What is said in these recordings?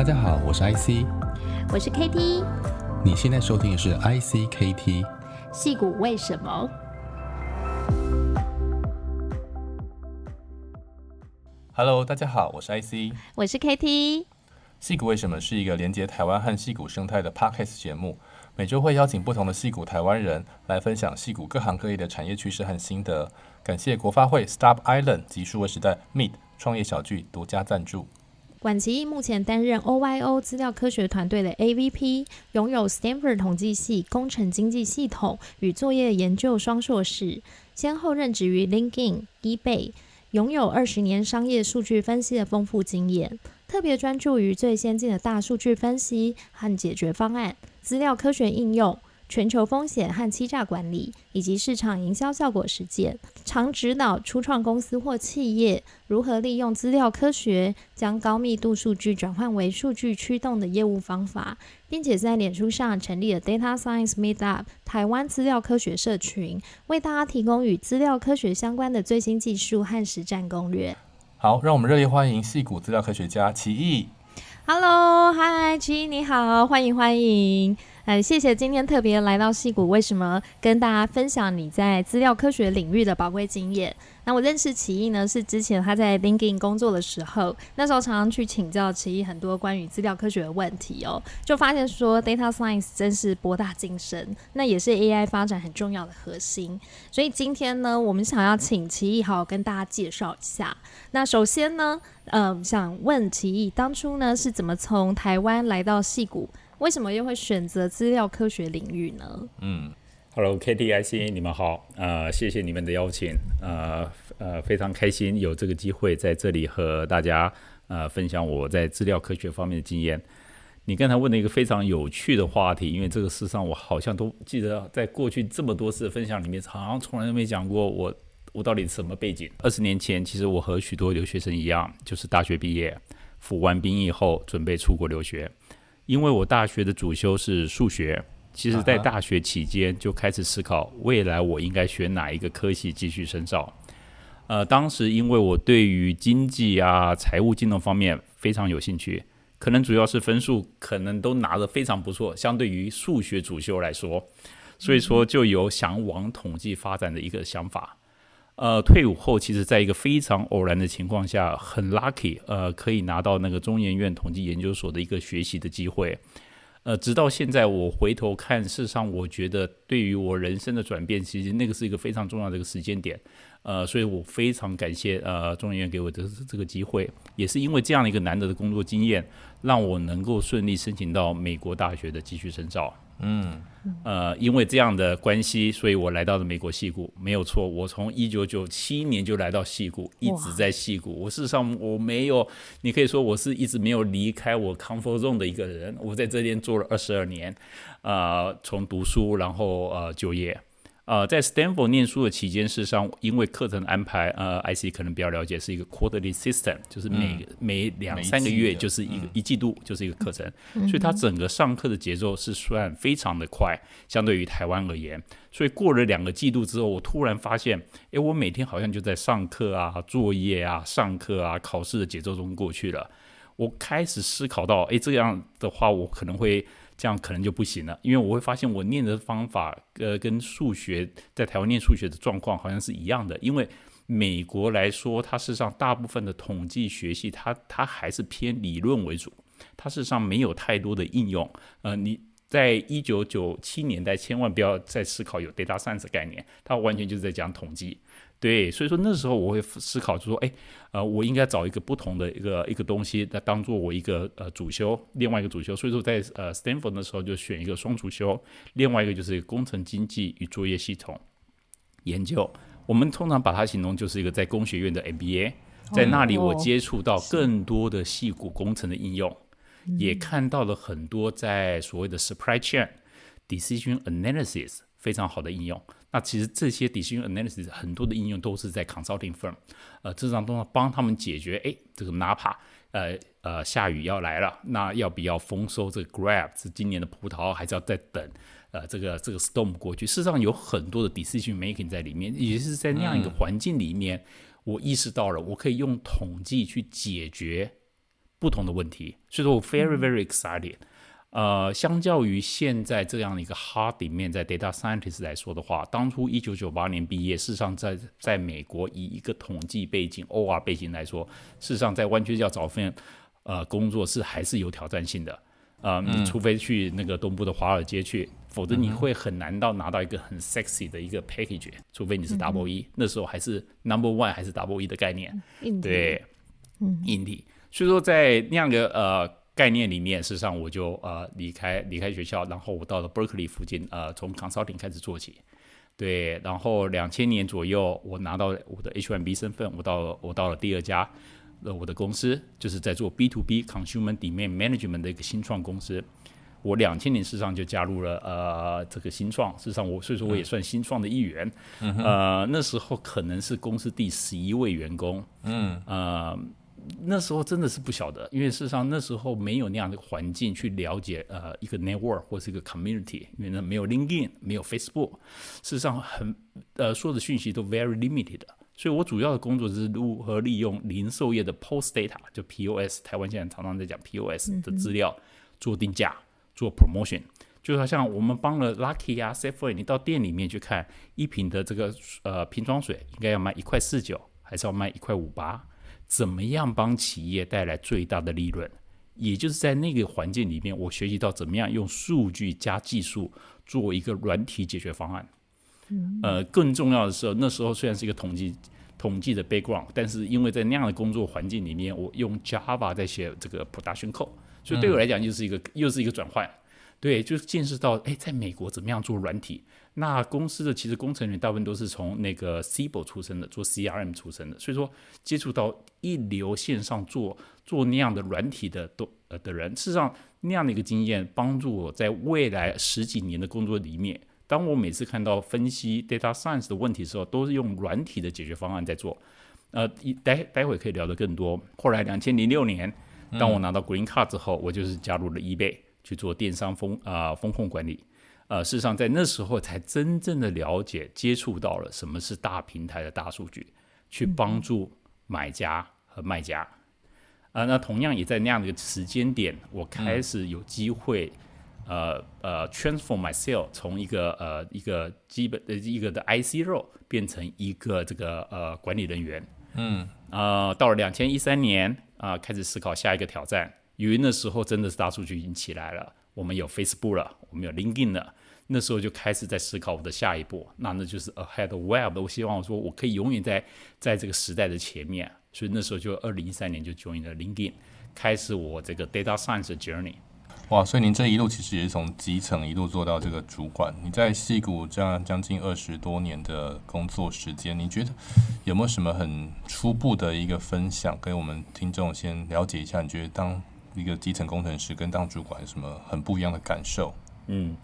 大家好，我是 IC，我是 KT，你现在收听的是 ICKT。矽谷为什么？Hello，大家好，我是 IC，我是 KT。矽谷为什么是一个连接台湾和矽谷生态的 Podcast 节目，每周会邀请不同的矽谷台湾人来分享矽谷各行各业的产业趋势和心得。感谢国发会 Startup Island 及数位时代 Meet 创业小聚独家赞助。管其义目前担任 OYO 资料科学团队的 AVP，拥有 Stanford 统计系工程经济系统与作业研究双硕士，先后任职于 LinkedIn、eBay，拥有二十年商业数据分析的丰富经验，特别专注于最先进的大数据分析和解决方案、资料科学应用。全球风险和欺诈管理，以及市场营销效果实践，常指导初创公司或企业如何利用资料科学将高密度数据转换为数据驱动的业务方法，并且在脸书上成立了 Data Science Meetup 台湾资料科学社群，为大家提供与资料科学相关的最新技术和实战攻略。好，让我们热烈欢迎戏谷资料科学家奇艺。Hello，嗨，奇艺你好，欢迎欢迎。嗯，谢谢今天特别来到戏谷，为什么跟大家分享你在资料科学领域的宝贵经验？那我认识奇艺呢，是之前他在 LinkedIn 工作的时候，那时候常常去请教奇艺很多关于资料科学的问题哦，就发现说 Data Science 真是博大精深，那也是 AI 发展很重要的核心。所以今天呢，我们想要请奇艺好好跟大家介绍一下。那首先呢，嗯，想问奇艺当初呢是怎么从台湾来到戏谷？为什么又会选择资料科学领域呢？嗯，Hello KTIC，你们好，呃，谢谢你们的邀请，呃呃，非常开心有这个机会在这里和大家呃分享我在资料科学方面的经验。你刚才问了一个非常有趣的话题，因为这个事上我好像都记得，在过去这么多次分享里面，好像从来都没讲过我我到底什么背景。二十年前，其实我和许多留学生一样，就是大学毕业，服完兵役后准备出国留学。因为我大学的主修是数学，其实在大学期间就开始思考未来我应该选哪一个科系继续深造。呃，当时因为我对于经济啊、财务金融方面非常有兴趣，可能主要是分数可能都拿得非常不错，相对于数学主修来说，所以说就有想往统计发展的一个想法。呃，退伍后，其实在一个非常偶然的情况下，很 lucky，呃，可以拿到那个中研院统计研究所的一个学习的机会。呃，直到现在，我回头看，事实上，我觉得对于我人生的转变，其实那个是一个非常重要的一个时间点。呃，所以我非常感谢呃中研院给我的这个机会，也是因为这样的一个难得的工作经验，让我能够顺利申请到美国大学的继续深造。嗯，呃，因为这样的关系，所以我来到了美国戏谷，没有错。我从一九九七年就来到戏谷，一直在戏谷。我事实上我没有，你可以说我是一直没有离开我 comfort zone 的一个人。我在这边做了二十二年，呃，从读书然后呃就业。呃，在 Stanford 念书的期间，事实上，因为课程安排，呃，IC 可能比较了解，是一个 quarterly system，就是每、嗯、每两三个月就是一个一季度就是一个课程，嗯、所以它整个上课的节奏是算非常的快，相对于台湾而言。所以过了两个季度之后，我突然发现，哎，我每天好像就在上课啊、作业啊、上课啊、考试的节奏中过去了。我开始思考到，哎，这样的话，我可能会。这样可能就不行了，因为我会发现我念的方法，呃，跟数学在台湾念数学的状况好像是一样的。因为美国来说，它事实上大部分的统计学系，它它还是偏理论为主，它事实上没有太多的应用。呃，你在一九九七年代千万不要再思考有 data science 概念，它完全就是在讲统计。对，所以说那时候我会思考，就说，哎，呃，我应该找一个不同的一个一个东西来当做我一个呃主修，另外一个主修。所以说在呃 Stanford 的时候就选一个双主修，另外一个就是工程经济与作业系统研究。我们通常把它形容就是一个在工学院的 MBA，在那里我接触到更多的细骨工程的应用，也看到了很多在所谓的 supply chain decision analysis 非常好的应用。那其实这些 decision analysis 很多的应用都是在 consulting firm，呃，这张都要帮他们解决。哎，这个 Napa，呃呃，下雨要来了，那要不要丰收？这个 grapes 是今年的葡萄，还是要再等？呃，这个这个 storm 过去，事实上有很多的 decision making 在里面，也是在那样一个环境里面，嗯、我意识到了，我可以用统计去解决不同的问题，所以说我 very very excited。呃，相较于现在这样的一个 hard 里面，在 data scientist 来说的话，当初一九九八年毕业，事实上在在美国以一个统计背景 OR 背景来说，事实上在湾区要找份呃工作是还是有挑战性的。呃，你除非去那个东部的华尔街去，否则你会很难到拿到一个很 sexy 的一个 package，除非你是 double E，那时候还是 number one 还是 double E 的概念，对，嗯，硬体。所以说在那样的呃。概念里面，事实上我就呃离开离开学校，然后我到了 Berkeley 附近，呃，从 consulting 开始做起，对，然后两千年左右，我拿到我的 H1B 身份，我到了我到了第二家，呃，我的公司就是在做 B to B consumer demand management 的一个新创公司。我两千年事实上就加入了呃这个新创，事实上我所以说我也算新创的一员，嗯、呃，那时候可能是公司第十一位员工，嗯，呃。那时候真的是不晓得，因为事实上那时候没有那样的环境去了解呃一个 network 或是一个 community，因为呢没有 LinkedIn，没有 Facebook，事实上很呃所有的讯息都 very limited，所以我主要的工作是如何利用零售业的 POS data，就 POS，台湾现在常常在讲 POS 的资料做定价、做 promotion，就好像我们帮了 Lucky 啊 Safeway，你到店里面去看一瓶的这个呃瓶装水应该要卖一块四九，还是要卖一块五八？怎么样帮企业带来最大的利润？也就是在那个环境里面，我学习到怎么样用数据加技术做一个软体解决方案。嗯，呃，更重要的是，那时候虽然是一个统计统计的 background，但是因为在那样的工作环境里面，我用 Java 在写这个 production code，所以对我来讲就是一个又是一个转换。对，就是见识到，哎，在美国怎么样做软体？那公司的其实工程员大部分都是从那个 Siebel 出身的，做 CRM 出身的，所以说接触到一流线上做做那样的软体的都呃的人，事实上那样的一个经验帮助我在未来十几年的工作里面，当我每次看到分析 data science 的问题的时候，都是用软体的解决方案在做。呃，一待待会可以聊得更多。后来两千零六年，当我拿到 Green Card 之后，我就是加入了 eBay。去做电商风啊、呃、风控管理，呃，事实上在那时候才真正的了解、接触到了什么是大平台的大数据，去帮助买家和卖家。啊、呃，那同样也在那样的一个时间点，我开始有机会，呃呃，transform myself 从一个呃一个基本的一个的 IC role 变成一个这个呃管理人员。嗯，呃，到了两千一三年啊、呃，开始思考下一个挑战。因为那时候真的是大数据已经起来了，我们有 Facebook 了，我们有 LinkedIn 了，那时候就开始在思考我的下一步，那那就是 Ahead of Web。我希望我说我可以永远在在这个时代的前面，所以那时候就二零一三年就 join 了 LinkedIn，开始我这个 Data Science Journey。哇，所以您这一路其实也是从基层一路做到这个主管。你在戏谷这样将近二十多年的工作时间，你觉得有没有什么很初步的一个分享，给我们听众先了解一下？你觉得当一个基层工程师跟当主管有什么很不一样的感受？嗯，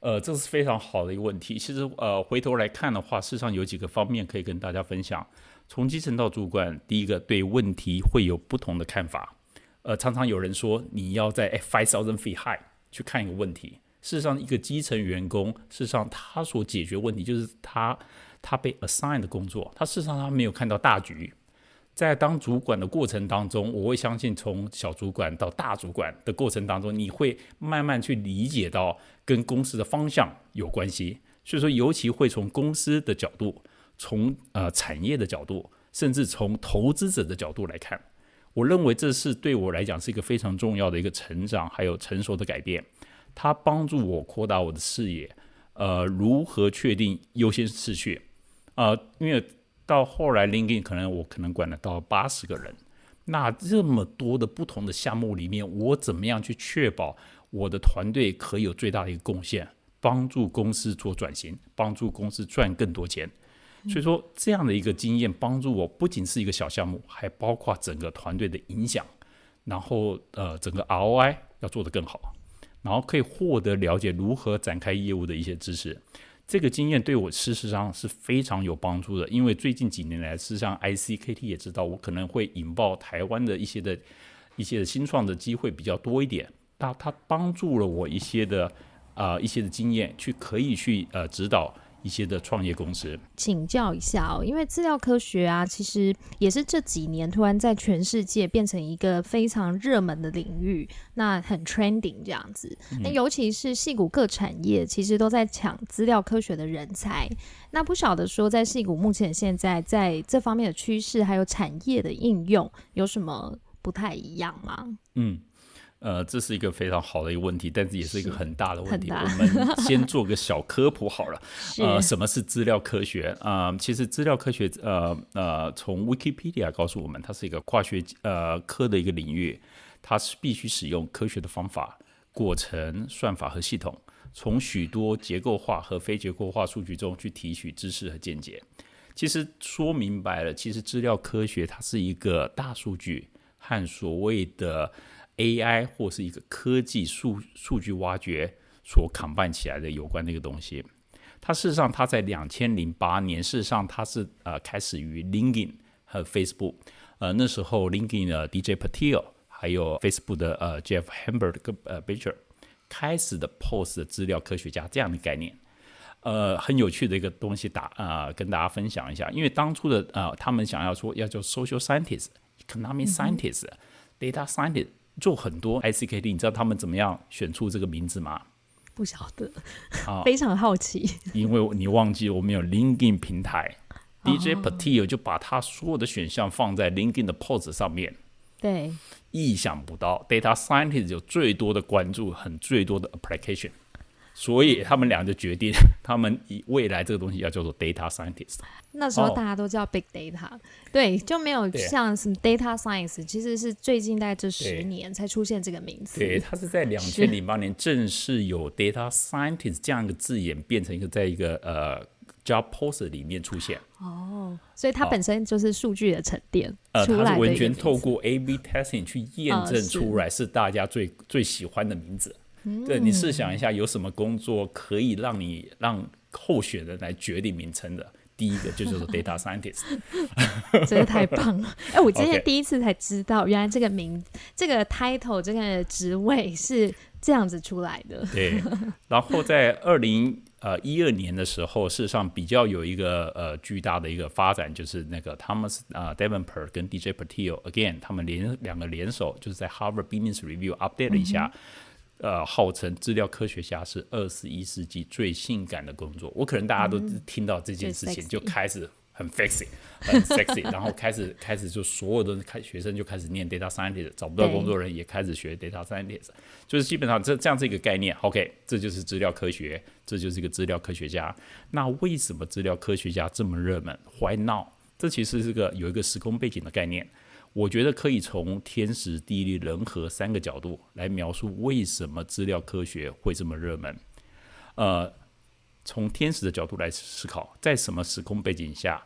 呃，这是非常好的一个问题。其实，呃，回头来看的话，事实上有几个方面可以跟大家分享。从基层到主管，第一个对问题会有不同的看法。呃，常常有人说你要在 five thousand feet high 去看一个问题。事实上，一个基层员工，事实上他所解决问题就是他他被 assign 的工作，他事实上他没有看到大局。在当主管的过程当中，我会相信从小主管到大主管的过程当中，你会慢慢去理解到跟公司的方向有关系。所以说，尤其会从公司的角度，从呃产业的角度，甚至从投资者的角度来看，我认为这是对我来讲是一个非常重要的一个成长，还有成熟的改变。它帮助我扩大我的视野，呃，如何确定优先次序，呃，因为。到后来，Linkin 可能我可能管得到八十个人，那这么多的不同的项目里面，我怎么样去确保我的团队可以有最大的一个贡献，帮助公司做转型，帮助公司赚更多钱？所以说这样的一个经验帮助我，不仅是一个小项目，还包括整个团队的影响，然后呃整个 ROI 要做得更好，然后可以获得了解如何展开业务的一些知识。这个经验对我事实上是非常有帮助的，因为最近几年来，事实上 ICKT 也知道我可能会引爆台湾的一些的一些的新创的机会比较多一点。那它帮助了我一些的啊、一些的经验，去可以去呃指导一些的创业公司。请教一下哦，因为资料科学啊，其实也是这几年突然在全世界变成一个非常热门的领域，那很 trending 这样子。那尤其是戏谷各产业其实都在抢资料科学的人才。那不晓得说，在戏谷目前现在在这方面的趋势还有产业的应用有什么不太一样吗？嗯。呃，这是一个非常好的一个问题，但是也是一个很大的问题。我们先做个小科普好了。呃，什么是资料科学啊？呃，其实资料科学，呃呃，从 Wikipedia 告诉我们，它是一个跨学呃科的一个领域，它是必须使用科学的方法、过程、算法和系统，从许多结构化和非结构化数据中去提取知识和见解。其实说明白了，其实资料科学它是一个大数据和所谓的。AI 或是一个科技数数据挖掘所 combine 起来的有关的一个东西，它事实上它在两千零八年，事实上它是呃开始于 LinkedIn 和 Facebook，呃那时候 LinkedIn 的 DJ Patil 还有 Facebook 的呃 Jeff Hamburger 跟呃 Becher 开始的 Post 的资料科学家这样的概念，呃很有趣的一个东西打啊、呃、跟大家分享一下，因为当初的呃他们想要说要做 Social Scientist、Economic Scientist、嗯、Data Scientist。做很多 ICKD，你知道他们怎么样选出这个名字吗？不晓得，啊，非常好奇。因为你忘记我们有 LinkedIn 平台，DJ Patil 就把他所有的选项放在 LinkedIn 的 post 上面。对，意想不到，Data Scientist 有最多的关注，很最多的 application。所以他们俩就决定，他们以未来这个东西要叫做 data scientist。那时候大家都叫 big data，、oh, 对，就没有像什么 data science，其实是最近大概这十年才出现这个名字。对，它是在两千零八年正式有 data scientist 这样一个字眼变成一个在一个呃 job post 里面出现。哦，所以它本身就是数据的沉淀、哦、呃，它是完全透过 A/B testing 去验证出来是大家最、哦、最喜欢的名字。对，你试想一下，有什么工作可以让你让候选人来决定名称的？第一个就叫做 data scientist，真的太棒了！哎，我今天 第一次才知道，原来这个名.这个 title、这个职位是这样子出来的。对，然后在二零呃一二年的时候，事实上比较有一个呃巨大的一个发展，就是那个 Thomas 啊、呃、Devenport 跟 DJ Patil again，他们联两个联手，就是在 Harvard Business Review update 了一下。嗯呃，号称资料科学家是二十一世纪最性感的工作。我可能大家都听到这件事情，就开始很 sexy，很 sexy，然后开始开始就所有的开学生就开始念 data scientist，找不到工作人也开始学 data scientist，就是基本上这这样这个概念。OK，这就是资料科学，这就是一个资料科学家。那为什么资料科学家这么热门？Why now？这其实是个有一个时空背景的概念。我觉得可以从天时地利人和三个角度来描述为什么资料科学会这么热门。呃，从天时的角度来思考，在什么时空背景下，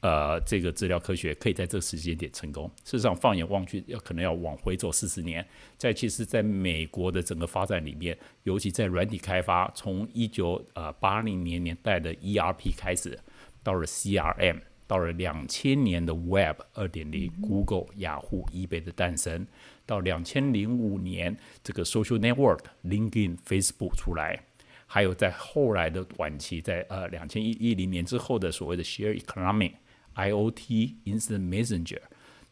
呃，这个资料科学可以在这个时间点成功？事实上，放眼望去，要可能要往回走四十年。在其实，在美国的整个发展里面，尤其在软体开发，从一九呃八零年年代的 ERP 开始，到了 CRM。到了两千年的 Web 二点零，Google、雅虎、eBay 的诞生；到两千零五年这个 Social Network、LinkedIn、Facebook 出来；还有在后来的晚期，在呃两千一一零年之后的所谓的 Share Economy、IoT、Instant Messenger，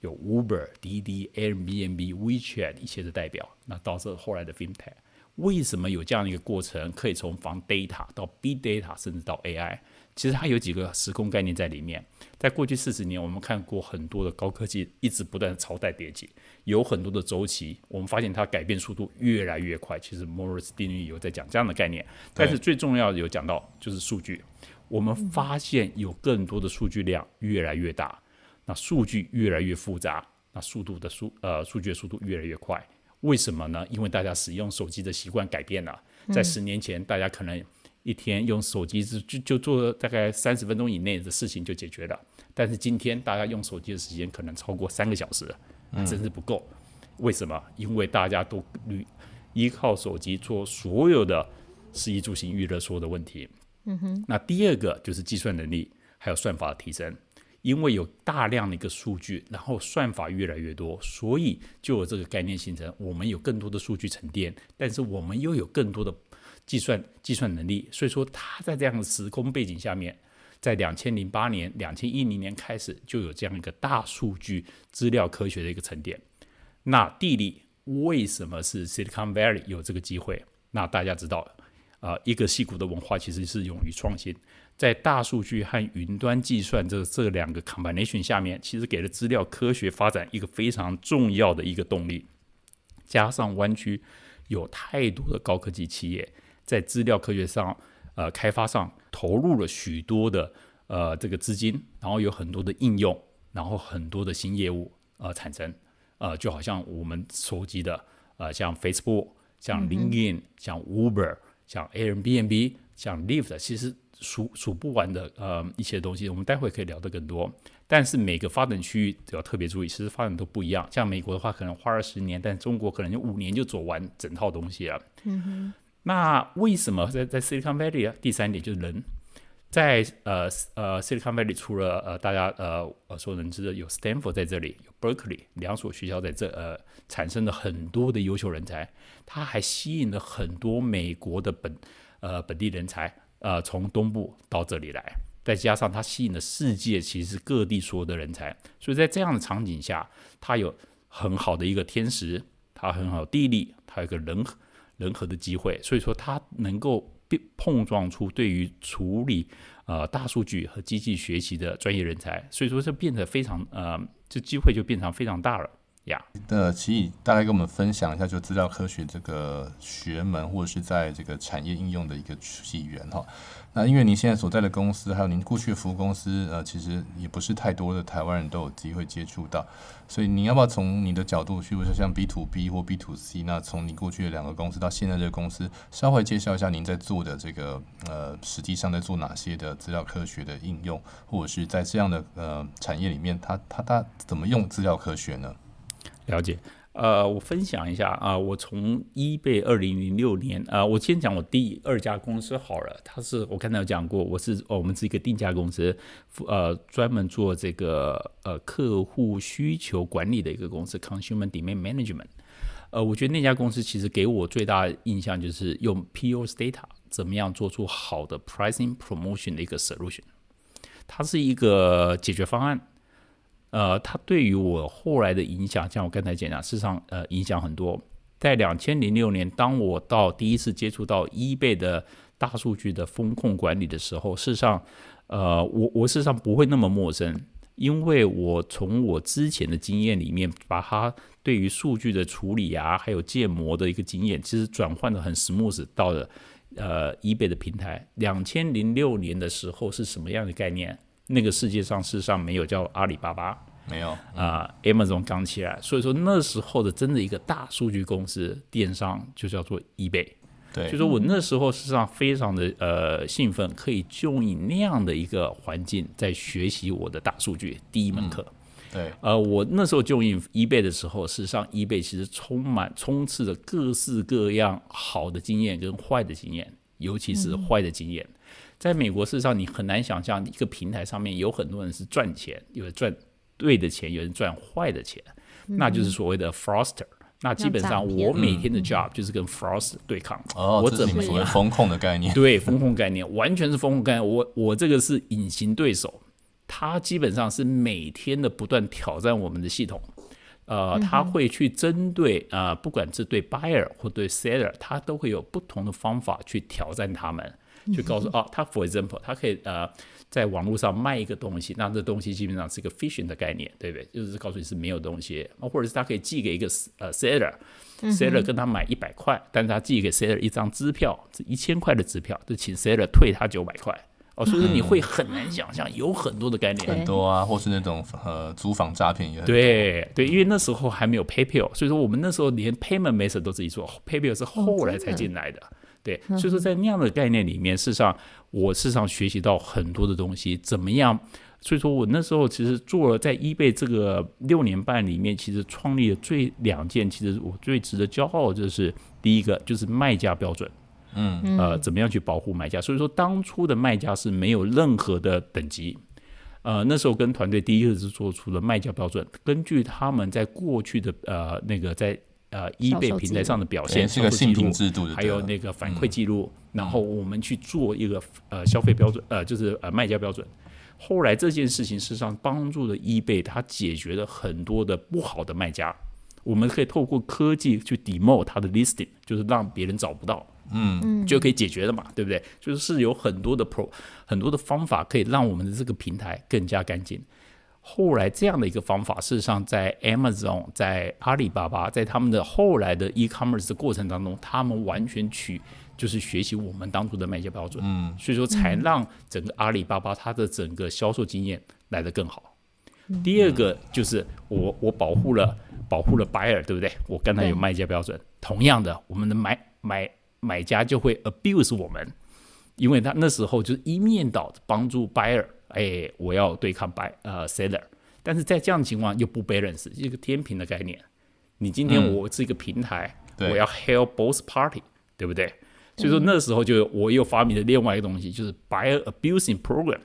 有 Uber、滴滴、Airbnb、WeChat 一些的代表。那到这后来的 FinTech，为什么有这样一个过程，可以从防 Data 到 Big Data，甚至到 AI？其实它有几个时空概念在里面。在过去四十年，我们看过很多的高科技一直不断朝代迭起，有很多的周期。我们发现它改变速度越来越快。其实摩尔斯定律有在讲这样的概念，但是最重要的有讲到就是数据。我们发现有更多的数据量越来越大，那数据越来越复杂，那速度的速呃数据的速度越来越快。为什么呢？因为大家使用手机的习惯改变了。在十年前，大家可能一天用手机就就就做大概三十分钟以内的事情就解决了，但是今天大家用手机的时间可能超过三个小时，真是不够。为什么？因为大家都依靠手机做所有的食衣住行娱乐所有的问题。嗯哼。那第二个就是计算能力还有算法的提升，因为有大量的一个数据，然后算法越来越多，所以就有这个概念形成。我们有更多的数据沉淀，但是我们又有更多的。计算计算能力。所以说，他在这样的时空背景下面，在两千零八年、两千一零年开始就有这样一个大数据资料科学的一个沉淀。那地理为什么是 Silicon Valley 有这个机会？那大家知道，啊、一个矽谷的文化其实是勇于创新。在大数据和云端计算这这两个 combination 下面，其实给了资料科学发展一个非常重要的一个动力。加上湾区有太多的高科技企业在资料科学上呃开发上投入了许多的呃这个资金，然后有很多的应用，然后很多的新业务呃产生呃就好像我们收集的呃像 Facebook、像 LinkedIn、像 Uber、像 Airbnb、像 Lyft，其实。数数不完的呃一些东西，我们待会可以聊得更多。但是每个发展区域都要特别注意，其实发展都不一样。像美国的话，可能花二十年，但中国可能就五年就走完整套东西了。嗯哼。那为什么在在 Silicon Valley 啊？第三点就是人，在呃呃 Silicon Valley 除了呃大家呃呃所能知的有 Stanford 在这里，有 Berkeley 两所学校在这呃产生了很多的优秀人才，它还吸引了很多美国的本呃本地人才。呃，从东部到这里来，再加上它吸引了世界其实各地所有的人才，所以在这样的场景下，它有很好的一个天时，它很好地利，它有一个人和人和的机会，所以说它能够碰撞出对于处理呃大数据和机器学习的专业人才，所以说这变得非常呃，这机会就变成非常大了。呀，那其实大概跟我们分享一下，就资料科学这个学门，或者是在这个产业应用的一个起源哈。那因为您现在所在的公司，还有您过去的服务公司，呃，其实也不是太多的台湾人都有机会接触到，所以您要不要从你的角度，譬如说像 B to B 或 B to C，那从你过去的两个公司到现在这个公司，稍微介绍一下您在做的这个呃，实际上在做哪些的资料科学的应用，或者是在这样的呃产业里面，它它它怎么用资料科学呢？了解，呃，我分享一下啊，我从 eBay 二零零六年啊，我先讲我第二家公司好了，它是我刚才有讲过，我是哦我们是一个定价公司，呃，专门做这个呃客户需求管理的一个公司，Consumer Demand Management。呃，我觉得那家公司其实给我最大印象就是用 POS data 怎么样做出好的 pricing promotion 的一个 solution，它是一个解决方案。呃，它对于我后来的影响，像我刚才讲的，事实上，呃，影响很多。在两千零六年，当我到第一次接触到 eBay 的大数据的风控管理的时候，事实上，呃，我我事实上不会那么陌生，因为我从我之前的经验里面，把它对于数据的处理啊，还有建模的一个经验，其实转换的很 smooth 到了呃 eBay 的平台。两千零六年的时候是什么样的概念？那个世界上事实上没有叫阿里巴巴，没有。啊、呃、Amazon 刚起来，所以说那时候的真的一个大数据公司电商就叫做 eBay，对，就说我那时候事实上非常的呃兴奋，可以就以那样的一个环境在学习我的大数据第一门课，嗯、对，呃，我那时候就用 eBay 的时候，事实上 eBay 其实充满充斥着各式各样好的经验跟坏的经验，尤其是坏的经验。嗯在美国，事实上你很难想象一个平台上面有很多人是赚钱，有人赚对的钱，有人赚坏的钱，嗯、那就是所谓的 fraudster。那基本上我每天的 job 就是跟 fraudster 对抗。哦，我怎么所谓风控的概念？对，风控概念完全是风控概念。我我这个是隐形对手，他基本上是每天的不断挑战我们的系统。呃，他会去针对呃，不管是对 buyer 或对 seller，他都会有不同的方法去挑战他们。就告诉哦，他 for example，他可以呃在网络上卖一个东西，那这东西基本上是一个 phishing 的概念，对不对？就是告诉你是没有东西，或者是他可以寄给一个呃 seller，seller 跟他买一百块，但是他寄给 seller 一张支票，是一千块的支票，就请 seller 退他九百块。哦，所以说你会很难想象，有很多的概念，很多啊，或是那种呃租房诈骗也很多。对对，因为那时候还没有 PayPal，所以说我们那时候连 payment method 都自己做，PayPal 是后来才进来的。对，所以说在那样的概念里面，事实上我事实上学习到很多的东西，怎么样？所以说我那时候其实做了在 eBay 这个六年半里面，其实创立的最两件，其实我最值得骄傲的就是第一个就是卖家标准，嗯呃，怎么样去保护买家？所以说当初的卖家是没有任何的等级，呃，那时候跟团队第一个是做出了卖家标准，根据他们在过去的呃那个在呃 eBay 平台上的表现，是个信评制度，还有那个反馈记录，嗯、然后我们去做一个呃消费标准，呃就是呃卖家标准。后来这件事情事实上帮助了 eBay，它解决了很多的不好的卖家。我们可以透过科技去 demote 它的 listing，就是让别人找不到，嗯，就可以解决了嘛，对不对？就是是有很多的 pro 很多的方法可以让我们的这个平台更加干净。后来这样的一个方法，事实上在 Amazon、在阿里巴巴，在他们的后来的 e-commerce 的过程当中，他们完全取就是学习我们当初的卖家标准，嗯，所以说才让整个阿里巴巴它的整个销售经验来得更好。第二个就是我我保护了保护了 buyer，对不对？我刚才有卖家标准，同样的，我们的买买买家就会 abuse 我们，因为他那时候就是一面倒帮助 buyer，哎，我要对抗 buy 呃 seller，但是在这样的情况又不 balance，一个天平的概念。你今天我是一个平台，我要 help both party，对不对？所以说那时候就我又发明了另外一个东西，就是 buyer abusing program。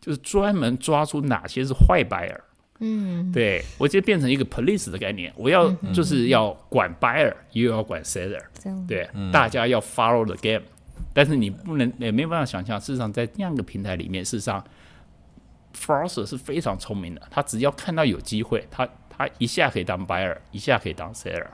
就是专门抓出哪些是坏 buyer，嗯，对我就变成一个 police 的概念，我要就是要管 buyer，又要管 seller，对，大家要 follow the game，但是你不能也没办法想象，事实上在这样一个平台里面，事实上 Force 是非常聪明的，他只要看到有机会，他他一下可以当 buyer，一下可以当 seller。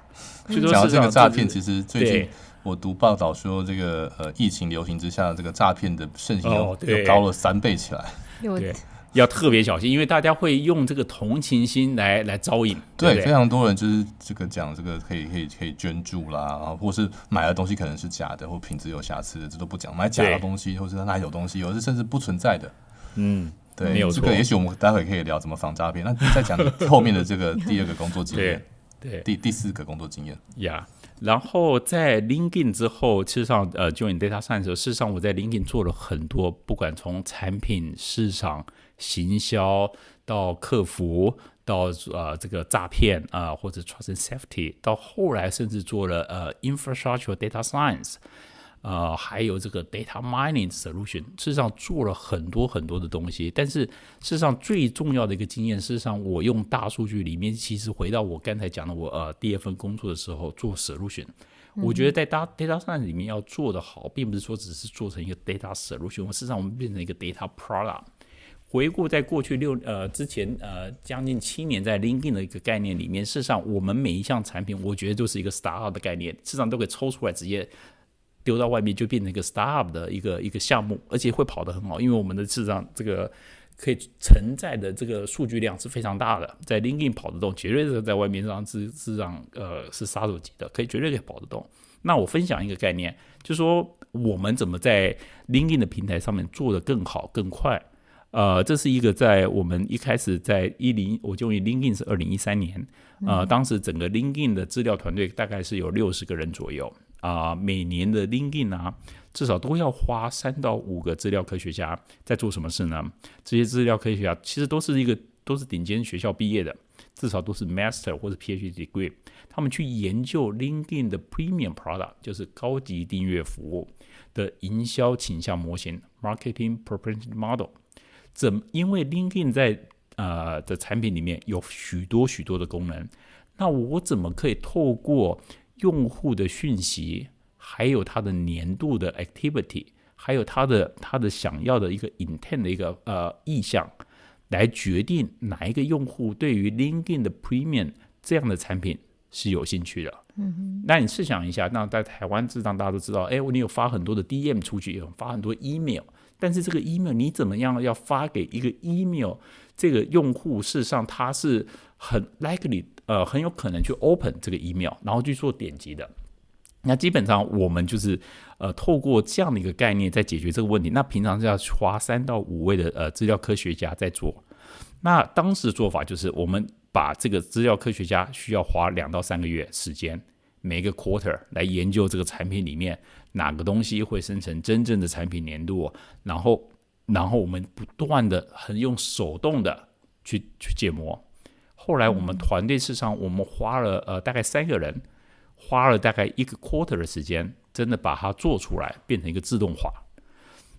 所以说，讲这个诈骗，其实最近我读报道说，这个呃疫情流行之下，这个诈骗的盛行又又高了三倍起来。对，要特别小心，因为大家会用这个同情心来来招引。对，对，非常多人就是这个讲这个可以可以可以捐助啦，然后或是买的东西可能是假的，或品质有瑕疵的，这都不讲。买假的东西，或是那有东西，有的甚至不存在的。嗯，对，没有错。这个也许我们待会可以聊怎么防诈骗。那再讲后面的这个 第二个工作经验，对，第第四个工作经验。呀。然后在 LinkedIn 之后，事实上，呃，join Data Science 事实上我在 LinkedIn 做了很多，不管从产品、市场、行销到客服，到呃这个诈骗啊、呃，或者 Trust and Safety，到后来甚至做了呃 Infrastructure Data Science。呃，还有这个 data mining solution，事实上做了很多很多的东西，但是事实上最重要的一个经验，事实上我用大数据里面，其实回到我刚才讲的我，我呃第二份工作的时候做 solution，我觉得在 data data science 里面要做的好，并不是说只是做成一个 data solution，事实上我们变成一个 data product。回顾在过去六呃之前呃将近七年在 LinkedIn 的一个概念里面，事实上我们每一项产品，我觉得都是一个 startup 的概念，事实上都可以抽出来直接。丢到外面就变成一个 startup 的一个一个项目，而且会跑得很好，因为我们的市场这个可以承载的这个数据量是非常大的，在 LinkedIn 跑得动，绝对是在外面上是是让呃是杀手级的，可以绝对可以跑得动。那我分享一个概念，就是说我们怎么在 LinkedIn 的平台上面做得更好更快。呃，这是一个在我们一开始在一零，我就以 LinkedIn 是二零一三年，呃，当时整个 LinkedIn 的资料团队大概是有六十个人左右。啊、每年的 LinkedIn 啊，至少都要花三到五个资料科学家在做什么事呢？这些资料科学家其实都是一个都是顶尖学校毕业的，至少都是 Master 或者 PhD degree。他们去研究 LinkedIn 的 Premium Product，就是高级订阅服务的营销倾向模型 （Marketing Propensity Model）。怎因为 LinkedIn 在呃的产品里面有许多许多的功能，那我怎么可以透过用户的讯息，还有他的年度的 activity，还有他的他的想要的一个 intent 的一个呃意向，来决定哪一个用户对于 LinkedIn 的 Premium 这样的产品是有兴趣的。嗯哼，那你试想一下，那在台湾，至少大家都知道，哎，你有发很多的 DM 出去，有发很多 email，但是这个 email 你怎么样要发给一个 email 这个用户，事实上他是很 likely。呃，很有可能去 open 这个 email，然后去做点击的。那基本上我们就是呃，透过这样的一个概念在解决这个问题。那平常是要花三到五位的呃资料科学家在做。那当时做法就是，我们把这个资料科学家需要花两到三个月时间，每一个 quarter 来研究这个产品里面哪个东西会生成真正的产品年度，然后然后我们不断的很用手动的去去建模。后来我们团队事实上，我们花了呃大概三个人，花了大概一个 quarter 的时间，真的把它做出来，变成一个自动化。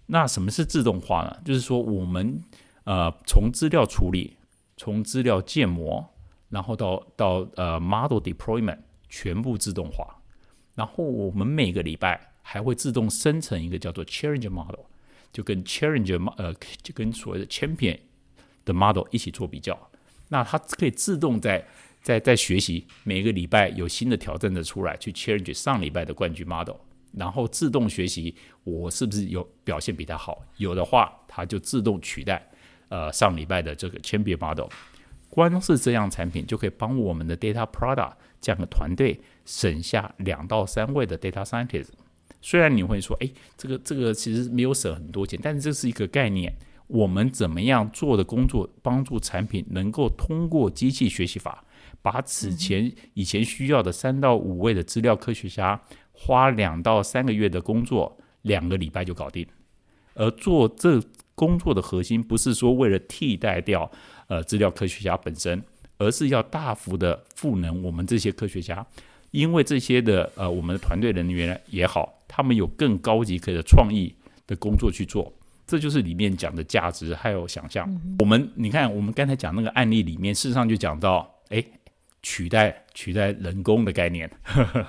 那什么是自动化呢？就是说我们呃从资料处理，从资料建模，然后到到呃 model deployment，全部自动化。然后我们每个礼拜还会自动生成一个叫做 Challenger Model，就跟 Challenger 呃就跟所谓的 Champion 的 Model 一起做比较。那它可以自动在在在学习，每个礼拜有新的挑战者出来，去 change 上礼拜的冠军 model，然后自动学习我是不是有表现比他好，有的话，它就自动取代呃上礼拜的这个 champion model。光是这样产品就可以帮我们的 data product 这样的团队省下两到三位的 data scientist。虽然你会说，哎，这个这个其实没有省很多钱，但是这是一个概念。我们怎么样做的工作，帮助产品能够通过机器学习法，把此前以前需要的三到五位的资料科学家，花两到三个月的工作，两个礼拜就搞定。而做这工作的核心，不是说为了替代掉呃资料科学家本身，而是要大幅的赋能我们这些科学家，因为这些的呃我们的团队人员也好，他们有更高级可以的创意的工作去做。这就是里面讲的价值，还有想象。嗯、我们你看，我们刚才讲那个案例里面，事实上就讲到，哎，取代取代人工的概念。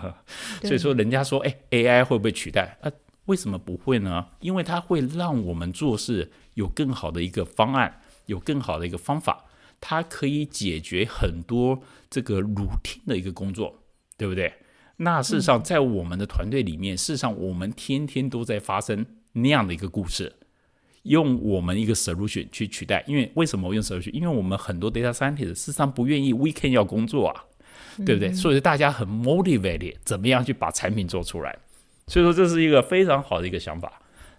所以说，人家说，哎，AI 会不会取代？啊，为什么不会呢？因为它会让我们做事有更好的一个方案，有更好的一个方法，它可以解决很多这个 routine 的一个工作，对不对？那事实上，在我们的团队里面，嗯、事实上我们天天都在发生那样的一个故事。用我们一个 solution 去取代，因为为什么我用 solution？因为我们很多 data scientist 事实上不愿意 weekend 要工作啊，对不对？嗯、所以大家很 motivated，怎么样去把产品做出来？所以说这是一个非常好的一个想法，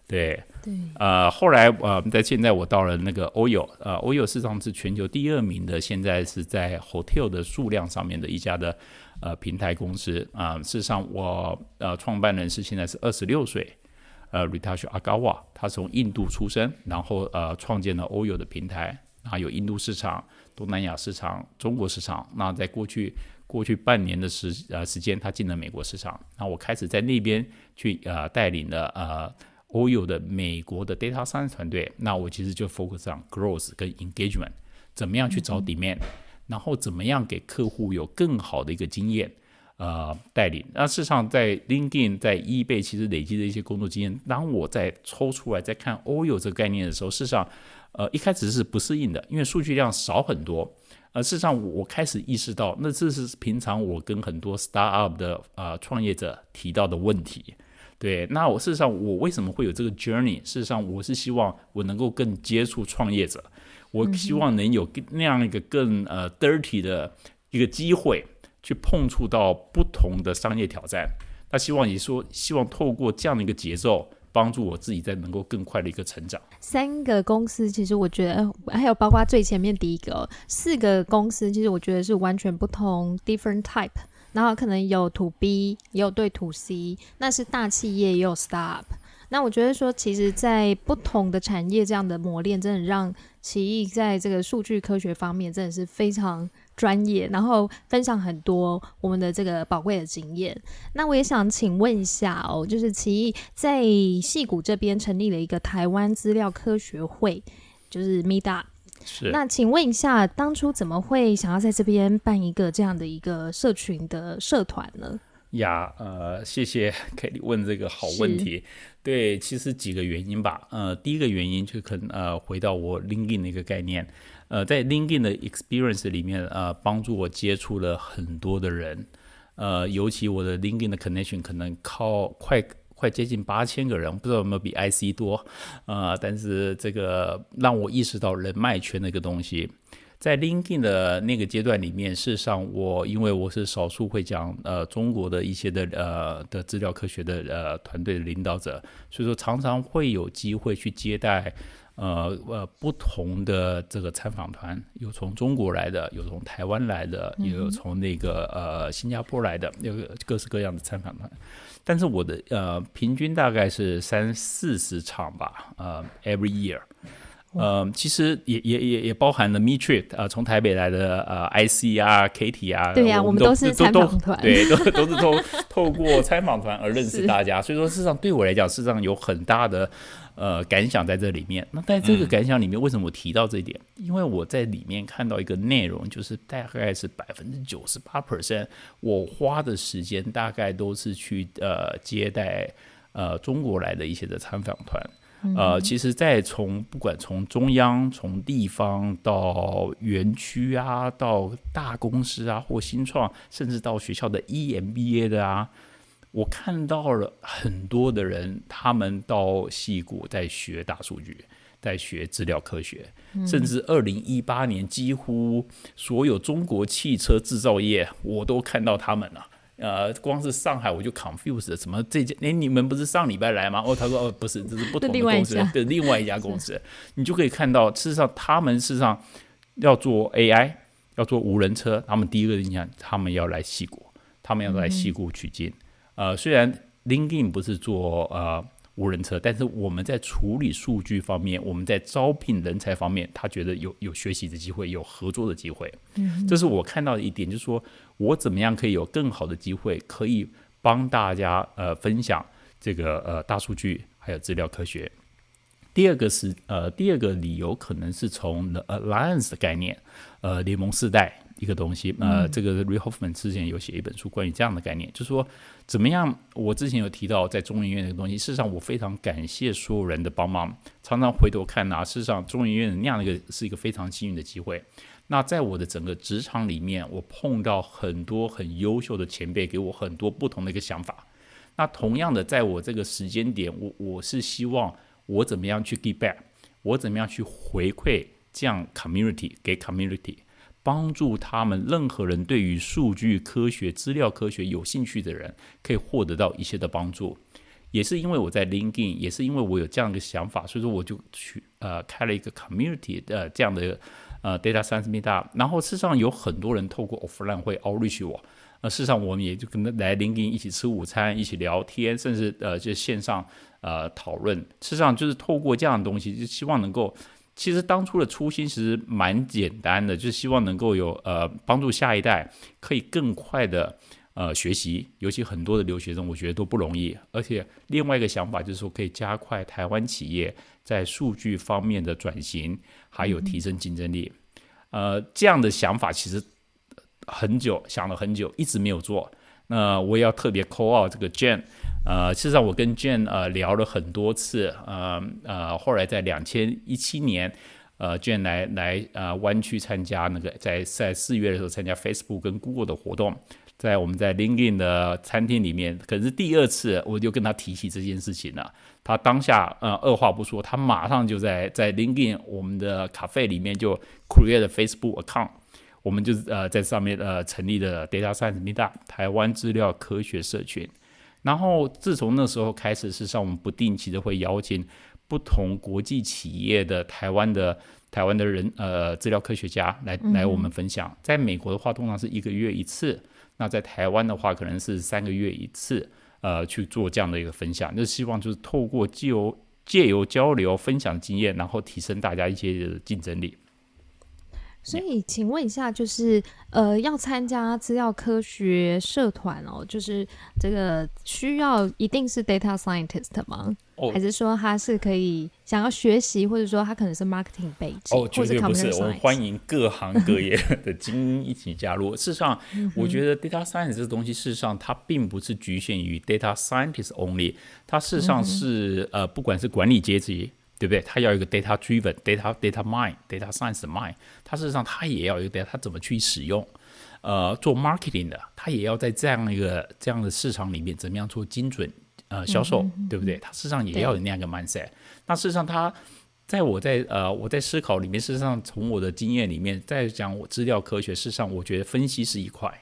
对。对。呃，后来呃，在现在我到了那个 Oyo，呃，Oyo 事实上是全球第二名的，现在是在 hotel 的数量上面的一家的呃平台公司啊、呃。事实上我呃创办人是现在是二十六岁。呃，Ritesh Agawa，他从印度出生，然后呃创建了 Oyo 的平台，然后有印度市场、东南亚市场、中国市场。那在过去过去半年的时呃时间，他进了美国市场。那我开始在那边去呃带领了呃 Oyo 的美国的 Data Science 团队。那我其实就 focus on growth 跟 engagement，怎么样去找 demand，嗯，然后怎么样给客户有更好的一个经验。呃，带领那事实上，在 LinkedIn、在 eBay 其实累积的一些工作经验。当我在抽出来在看 Oyo 这个概念的时候，事实上，呃，一开始是不适应的，因为数据量少很多。呃，事实上，我开始意识到，那这是平常我跟很多 startup 的呃创业者提到的问题。对，那我事实上，我为什么会有这个 journey？事实上，我是希望我能够更接触创业者，我希望能有那样一个更呃 dirty 的一个机会。去碰触到不同的商业挑战，那希望也说，希望透过这样的一个节奏，帮助我自己在能够更快的一个成长。三个公司，其实我觉得还有包括最前面第一个四个公司，其实我觉得是完全不同 different type，然后可能有 to B，也有对 to C，那是大企业也有 startup。那我觉得说，其实，在不同的产业这样的磨练，真的让奇异在这个数据科学方面真的是非常。专业，然后分享很多我们的这个宝贵的经验。那我也想请问一下哦，就是奇艺在戏谷这边成立了一个台湾资料科学会，就是 Meetup。是。那请问一下，当初怎么会想要在这边办一个这样的一个社群的社团呢？呀，呃，谢谢凯莉问这个好问题。对，其实几个原因吧。呃，第一个原因就可能呃，回到我 LinkedIn 的一个概念。呃，在 LinkedIn 的 experience 里面，呃，帮助我接触了很多的人，呃，尤其我的 LinkedIn 的 connection 可能靠快快接近八千个人，不知道有没有比 IC 多，呃，但是这个让我意识到人脉圈的一个东西，在 LinkedIn 的那个阶段里面，事实上我因为我是少数会讲呃中国的一些的呃的资料科学的呃团队的领导者，所以说常常会有机会去接待。呃呃，不同的这个参访团，有从中国来的，有从台湾来的，也有从那个呃新加坡来的，有各式各样的参访团。但是我的呃平均大概是三四十场吧，呃，every year。呃，其实也也也也包含了 Meetrip 呃，从台北来的呃 IC 啊，Katie 啊，对呀、啊，我们都是参访团，对，都 都是透透过参访团而认识大家。所以说，事实上对我来讲，事实上有很大的呃感想在这里面。那在这个感想里面，为什么我提到这一点？嗯、因为我在里面看到一个内容，就是大概是百分之九十八 percent，我花的时间大概都是去呃接待呃中国来的一些的参访团。呃，其实，在从不管从中央、从地方到园区啊，到大公司啊，或新创，甚至到学校的 EMBA 的啊，我看到了很多的人，他们到西谷在学大数据，在学资料科学，甚至二零一八年，几乎所有中国汽车制造业，我都看到他们了。呃，光是上海我就 confused 什么这家？哎，你们不是上礼拜来吗？哦，他说哦，不是，这是不同的公司对另外一家公司。你就可以看到，事实上他们事实上要做 AI，要做无人车，他们第一个印象，他们要来西谷，他们要来西谷取经。嗯、呃，虽然 LinkedIn 不是做呃。无人车，但是我们在处理数据方面，我们在招聘人才方面，他觉得有有学习的机会，有合作的机会。嗯，这是我看到的一点，就是说我怎么样可以有更好的机会，可以帮大家呃分享这个呃大数据还有资料科学。第二个是呃第二个理由可能是从 Alliance 的概念，呃联盟世代。一个东西，呃，这个 Reid Hoffman 之前有写一本书关于这样的概念，就是说怎么样。我之前有提到在中医院的东西，事实上我非常感谢所有人的帮忙。常常回头看啊，事实上中医院那样的一个是一个非常幸运的机会。那在我的整个职场里面，我碰到很多很优秀的前辈，给我很多不同的一个想法。那同样的，在我这个时间点，我我是希望我怎么样去 give back，我怎么样去回馈这样 community 给 community。帮助他们，任何人对于数据科学、资料科学有兴趣的人，可以获得到一些的帮助。也是因为我在 LinkedIn，也是因为我有这样一个想法，所以说我就去呃开了一个 community 的这样的呃 Data Science Meetup。然后事实上有很多人透过 offline 会 outreach 我，呃事实上我们也就跟他来 LinkedIn 一起吃午餐，一起聊天，甚至呃就线上呃讨论。事实上就是透过这样的东西，就希望能够。其实当初的初心其实蛮简单的，就是希望能够有呃帮助下一代可以更快的呃学习，尤其很多的留学生我觉得都不容易。而且另外一个想法就是说可以加快台湾企业在数据方面的转型，还有提升竞争力。呃，这样的想法其实很久想了很久，一直没有做。那我也要特别 call out 这个 Jane。呃，事实上，我跟 Jane 呃聊了很多次，呃呃，后来在两千一七年，呃，Jane 来来呃湾区参加那个在在四月的时候参加 Facebook 跟 Google 的活动，在我们在 LinkedIn 的餐厅里面，可是第二次我就跟他提起这件事情了，他当下呃二话不说，他马上就在在 LinkedIn 我们的咖啡里面就 create Facebook account，我们就呃在上面呃成立了 Data Science Meetup 台湾资料科学社群。然后自从那时候开始，事实上我们不定期的会邀请不同国际企业的台湾的台湾的人呃资料科学家来来我们分享。在美国的话，通常是一个月一次；那在台湾的话，可能是三个月一次。呃，去做这样的一个分享，就希望就是透过借由借由交流分享经验，然后提升大家一些竞争力。所以，请问一下，就是呃，要参加资料科学社团哦，就是这个需要一定是 data scientist 吗？哦，还是说他是可以想要学习，或者说他可能是 marketing 背景？哦，绝对不是，我欢迎各行各业的精英一起加入。事实上，我觉得 data science 这个东西，事实上它并不是局限于 data scientist only，它事实上是呃，不管是管理阶级。对不对？他要一个 data driven data data mind data science mind，他事实上他也要一个 data，他怎么去使用？呃，做 marketing 的，他也要在这样一个这样的市场里面，怎么样做精准呃销售，嗯、对不对？他事实上也要有那样一个 mindset。那事实上，他在我在呃我在思考里面，事实上从我的经验里面，在讲我资料科学，事实上我觉得分析是一块。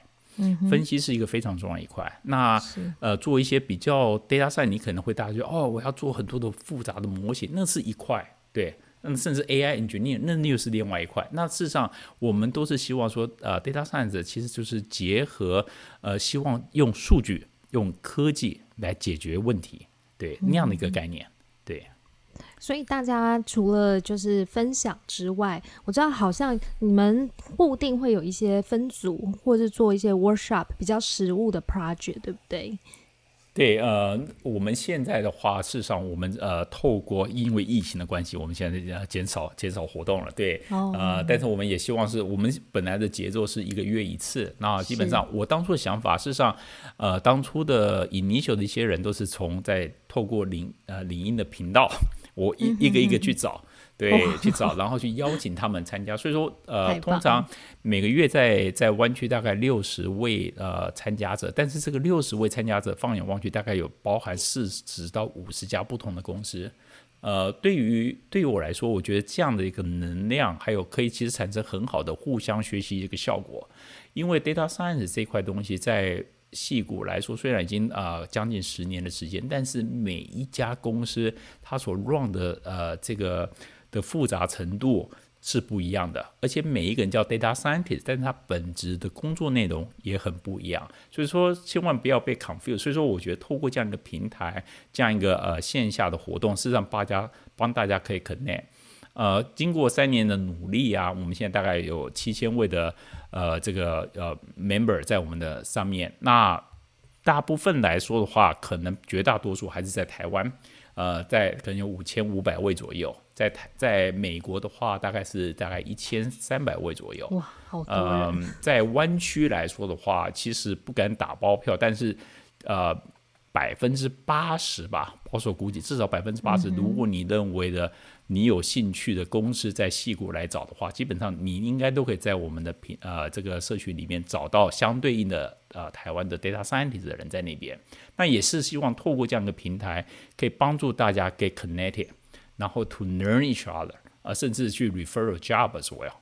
分析是一个非常重要一块。那呃，做一些比较 data science，你可能会大家觉得哦，我要做很多的复杂的模型，那是一块。对，那甚至 AI engineer，那又是另外一块。那事实上，我们都是希望说，呃，data science 其实就是结合呃，希望用数据、用科技来解决问题，对那样的一个概念。对。所以大家除了就是分享之外，我知道好像你们固定会有一些分组，或是做一些 workshop 比较实物的 project，对不对？对，呃，我们现在的话，事实上，我们呃，透过因为疫情的关系，我们现在要减少减少活动了，对，哦、呃，但是我们也希望是我们本来的节奏是一个月一次，那基本上我当初的想法，事实上，呃，当初的 initial 的一些人都是从在透过领呃领英的频道，我一一个一个去找。嗯对，去找，然后去邀请他们参加。所以说，呃，通常每个月在在湾区大概六十位呃参加者，但是这个六十位参加者放眼望去，大概有包含四十到五十家不同的公司。呃，对于对于我来说，我觉得这样的一个能量，还有可以其实产生很好的互相学习一个效果。因为 data science 这块东西在戏骨来说，虽然已经啊、呃、将近十年的时间，但是每一家公司它所 run 的呃这个。的复杂程度是不一样的，而且每一个人叫 data scientist，但是他本质的工作内容也很不一样，所以说千万不要被 confuse。所以说，我觉得透过这样一个平台，这样一个呃线下的活动，是让大家帮大家可以 connect。呃，经过三年的努力啊，我们现在大概有七千位的呃这个呃 member 在我们的上面。那大部分来说的话，可能绝大多数还是在台湾，呃，在可能有五千五百位左右。在台，在美国的话，大概是大概一千三百位左右。哇，好多嗯，在湾区来说的话，其实不敢打包票，但是呃，百分之八十吧，保守估计至少百分之八十。如果你认为的你有兴趣的公司在细谷来找的话，基本上你应该都可以在我们的平呃这个社群里面找到相对应的呃台湾的 data scientist 的人在那边。那也是希望透过这样的平台，可以帮助大家 get connected。然后 to learn each other，啊，甚至去 refer a job as well。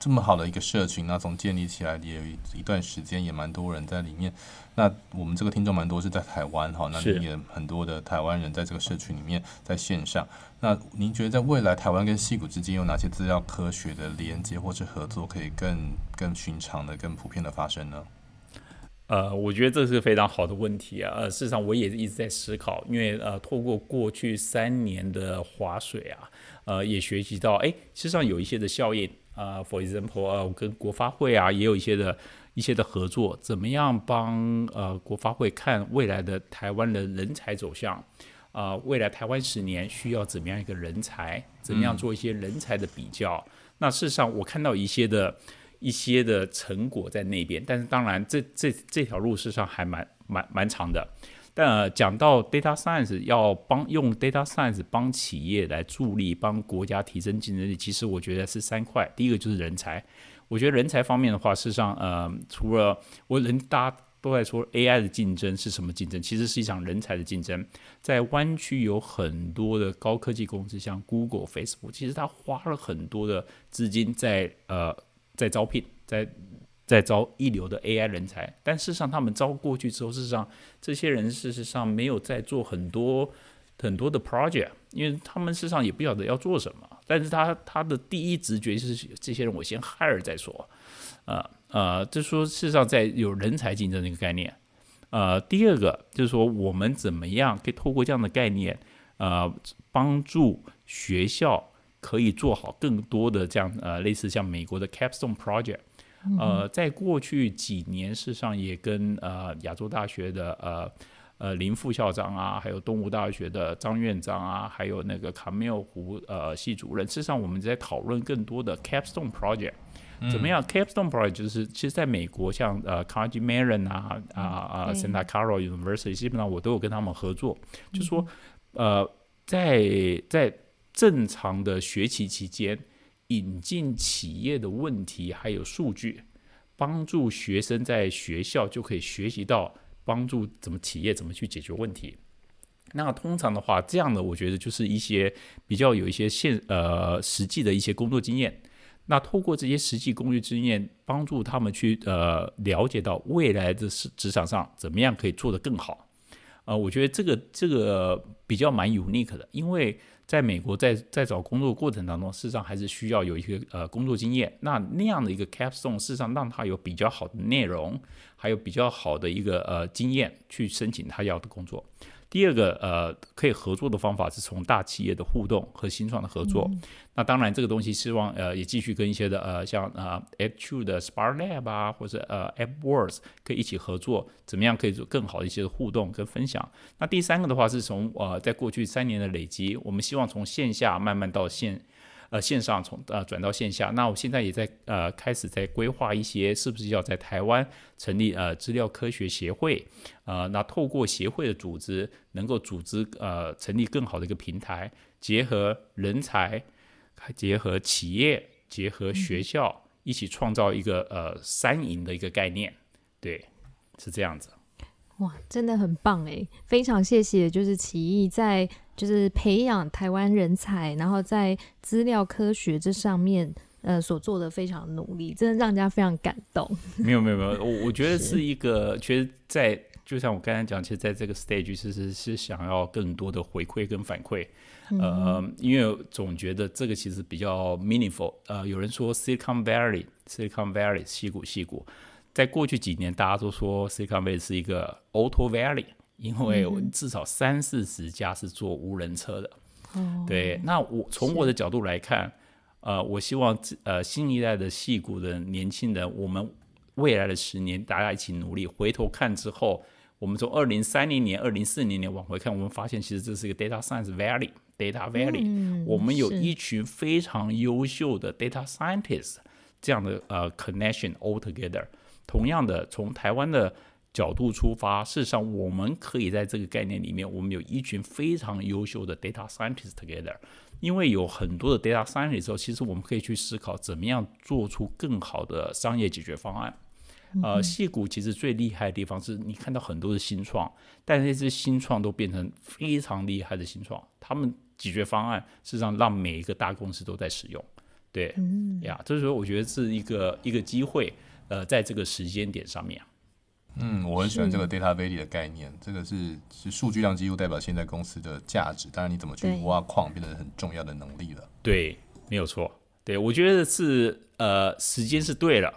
这么好的一个社群，那从建立起来也有一段时间，也蛮多人在里面。那我们这个听众蛮多是在台湾哈，那也很多的台湾人在这个社群里面在线上。那您觉得在未来台湾跟西谷之间有哪些资料科学的连接或是合作，可以更更寻常的、更普遍的发生呢？呃，我觉得这是非常好的问题啊。呃，事实上我也一直在思考，因为呃，透过过去三年的划水啊，呃，也学习到，哎，事实上有一些的效应啊。呃，for example，呃，我跟国发会啊，也有一些的一些的合作，怎么样帮呃国发会看未来的台湾的人才走向啊，呃，未来台湾十年需要怎么样一个人才，怎么样做一些人才的比较。嗯。那事实上我看到一些的。一些的成果在那边，但是当然这，这这这条路事实上还蛮蛮蛮长的。但、呃、讲到 data science 要帮用 data science 帮企业来助力帮国家提升竞争力，其实我觉得是三块。第一个就是人才，我觉得人才方面的话，事实上，呃，除了我人大家都在说 AI 的竞争是什么竞争，其实是一场人才的竞争。在湾区有很多的高科技公司，像 Google、Facebook，其实它花了很多的资金在呃。在招聘，在在招一流的 AI 人才，但事实上他们招过去之后，事实上这些人事实上没有在做很多很多的 project，因为他们事实上也不晓得要做什么。但是他他的第一直觉是这些人我先 hire 再说，呃呃，就说事实上在有人才竞争的一个概念。呃，第二个就是说我们怎么样可以透过这样的概念，呃，帮助学校。可以做好更多的这样呃，类似像美国的 Capstone Project，呃，在过去几年，事实上也跟呃亚洲大学的呃呃林副校长啊，还有东吴大学的张院长啊，还有那个卡缪湖呃系主任，事实上我们在讨论更多的 Capstone Project，怎么样？Capstone Project 就是其实在美国像呃 Carnegie Mellon 啊啊啊 Santa Clara University，基本上我都有跟他们合作，就是说呃在在。正常的学习期间，引进企业的问题还有数据，帮助学生在学校就可以学习到帮助怎么企业怎么去解决问题。那通常的话，这样的我觉得就是一些比较有一些现呃实际的一些工作经验。那透过这些实际工作经验，帮助他们去呃了解到未来的职职场上怎么样可以做得更好。呃，我觉得这个这个比较蛮 unique 的，因为。在美国在，在找工作过程当中，事实上还是需要有一些呃工作经验。那那样的一个 capstone，事实上让他有比较好的内容，还有比较好的一个呃经验去申请他要的工作。第二个呃，可以合作的方法是从大企业的互动和新创的合作。嗯、那当然，这个东西希望呃也继续跟一些的呃像呃 H2 的 Spark Lab 啊，或者呃 App Words 可以一起合作，怎么样可以做更好的一些互动跟分享。那第三个的话是从呃在过去三年的累积，我们希望从线下慢慢到线。呃，线上从呃转到线下，那我现在也在呃开始在规划一些，是不是要在台湾成立呃资料科学协会？呃，那透过协会的组织，能够组织呃成立更好的一个平台，结合人才，结合企业，结合学校，一起创造一个呃三赢的一个概念。对，是这样子。哇，真的很棒诶，非常谢谢，就是奇艺在就是培养台湾人才，然后在资料科学这上面，呃，所做的非常努力，真的让人家非常感动。没有没有没有，我我觉得是一个，其实在就像我刚才讲，其实在这个 stage 其实是想要更多的回馈跟反馈，呃，嗯、因为总觉得这个其实比较 meaningful。呃，有人说 Silicon Valley，Silicon Valley，西谷西谷。在过去几年，大家都说 Silicon Valley 是一个 Auto Valley，因为至少三四十家是做无人车的。嗯、对，那我从我的角度来看，呃，我希望呃新一代的戏骨的年轻人，我们未来的十年大家一起努力，回头看之后，我们从二零三零年、二零四零年往回看，我们发现其实这是一个 Data Science Valley，Data Valley，、嗯、我们有一群非常优秀的 Data Scientists 这样的呃 connection all together。同样的，从台湾的角度出发，事实上，我们可以在这个概念里面，我们有一群非常优秀的 data scientists together。因为有很多的 data scientists 之后，其实我们可以去思考怎么样做出更好的商业解决方案。嗯、呃，戏骨其实最厉害的地方是你看到很多的新创，但这些新创都变成非常厉害的新创，他们解决方案事实上让每一个大公司都在使用。对，嗯、呀，这时候我觉得是一个一个机会。呃，在这个时间点上面，嗯，我很喜欢这个 data valley 的概念，这个是是数据量几乎代表现在公司的价值，当然你怎么去挖矿变得很重要的能力了。对，没有错。对，我觉得是呃，时间是对了。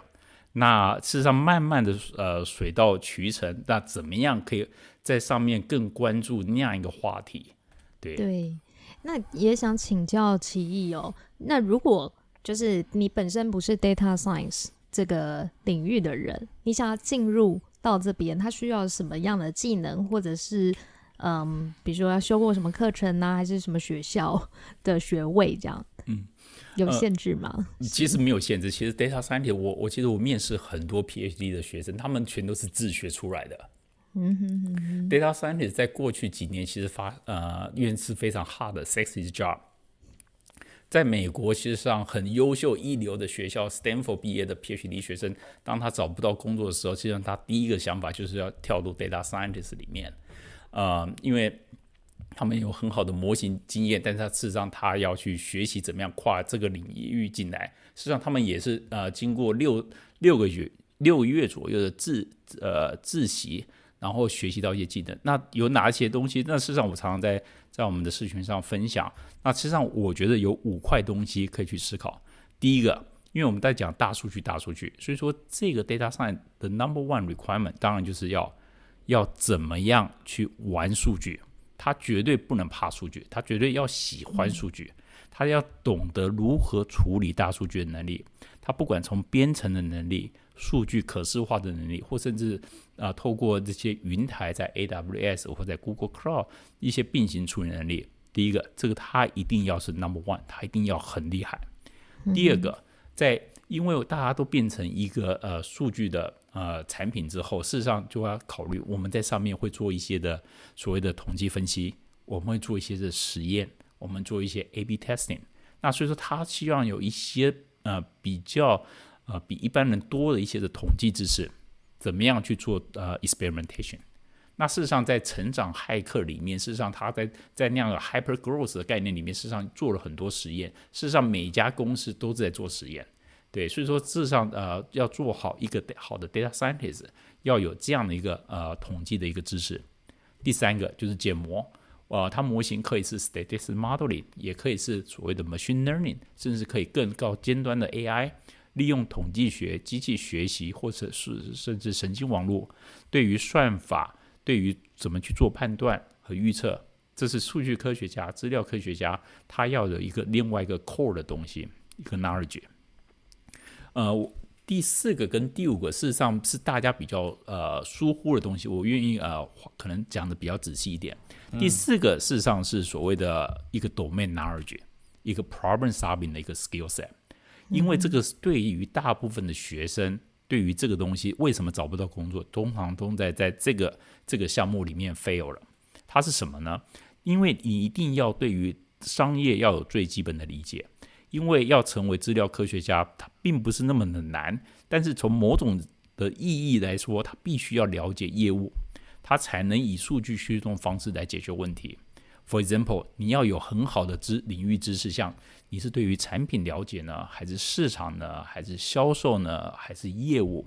那事实上，慢慢的呃，水到渠成，那怎么样可以在上面更关注那样一个话题？对对，那也想请教奇毅哦。那如果就是你本身不是 data science。这个领域的人，你想要进入到这边，他需要什么样的技能，或者是嗯，比如说要修过什么课程呢、啊，还是什么学校 的学位这样？嗯，有限制吗？呃、其实没有限制。其实 data scientist，我我其实我面试很多 PhD 的学生，他们全都是自学出来的。嗯哼哼哼。data scientist 在过去几年其实发呃，因为是非常 hard 的 sexy job。在美国，其实上很优秀一流的学校，Stanford 毕业的 PhD 学生，当他找不到工作的时候，实际上他第一个想法就是要跳入 Data Scientist 里面，呃，因为他们有很好的模型经验，但是他事实上他要去学习怎么样跨这个领域进来，实际上他们也是呃经过六六个月六个月左右的自呃自习。然后学习到一些技能，那有哪一些东西？那事实上我常常在在我们的视频上分享。那实际上我觉得有五块东西可以去思考。第一个，因为我们在讲大数据，大数据，所以说这个 data science 的 number one requirement 当然就是要要怎么样去玩数据。他绝对不能怕数据，他绝对要喜欢数据，他要懂得如何处理大数据的能力。他不管从编程的能力。数据可视化的能力，或甚至啊、透过这些云台在 AWS 或在 Google Cloud 一些并行处理能力。第一个，这个它一定要是 Number One，它一定要很厉害。第二个，在因为大家都变成一个呃数据的呃产品之后，事实上就要考虑我们在上面会做一些的所谓的统计分析，我们会做一些的实验，我们做一些 A/B testing。那所以说，他希望有一些呃比较。呃，比一般人多的一些的统计知识，怎么样去做呃 experimentation？那事实上，在成长骇客里面，事实上他在在那样的 hyper growth 的概念里面，事实上做了很多实验。事实上，每一家公司都在做实验，对，所以说事实上呃，要做好一个好的 data scientist，要有这样的一个呃统计的一个知识。第三个就是建模，呃，它模型可以是 statistical modeling，也可以是所谓的 machine learning，甚至可以更高尖端的 AI。利用统计学、机器学习，或者是甚至神经网络，对于算法，对于怎么去做判断，和预测，这是数据科学家、资料科学家他要的一个另外一个 core 的东西，一个 knowledge。呃，第四个跟第五个事实上是大家比较呃疏忽的东西，我愿意呃可能讲的比较仔细一点。第四个事实上是所谓的一个 domain knowledge，一个 problem solving 的一个 skill set，因为这个对于大部分的学生。对于这个东西，为什么找不到工作？通常都在在这个这个项目里面 fail 了。它是什么呢？因为你一定要对于商业要有最基本的理解。因为要成为资料科学家，它并不是那么的难。但是从某种的意义来说，他必须要了解业务，他才能以数据驱动方式来解决问题。For example，你要有很好的知领域知识，像你是对于产品了解呢，还是市场呢，还是销售呢，还是业务？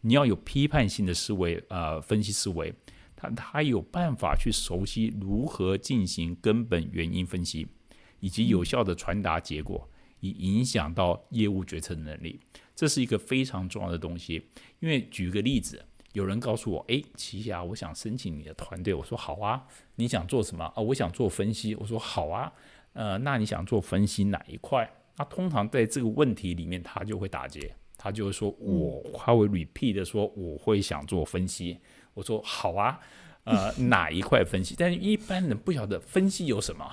你要有批判性的思维，呃，分析思维，他他有办法去熟悉如何进行根本原因分析，以及有效的传达结果，以影响到业务决策能力。这是一个非常重要的东西。因为举个例子。有人告诉我，诶，奇祺，我想申请你的团队。我说好啊，你想做什么啊？我想做分析。我说好啊，呃，那你想做分析哪一块？那通常在这个问题里面，他就会打结，他就会说我，他会 repeat 的说我会想做分析。我说好啊，呃，哪一块分析？但是一般人不晓得分析有什么，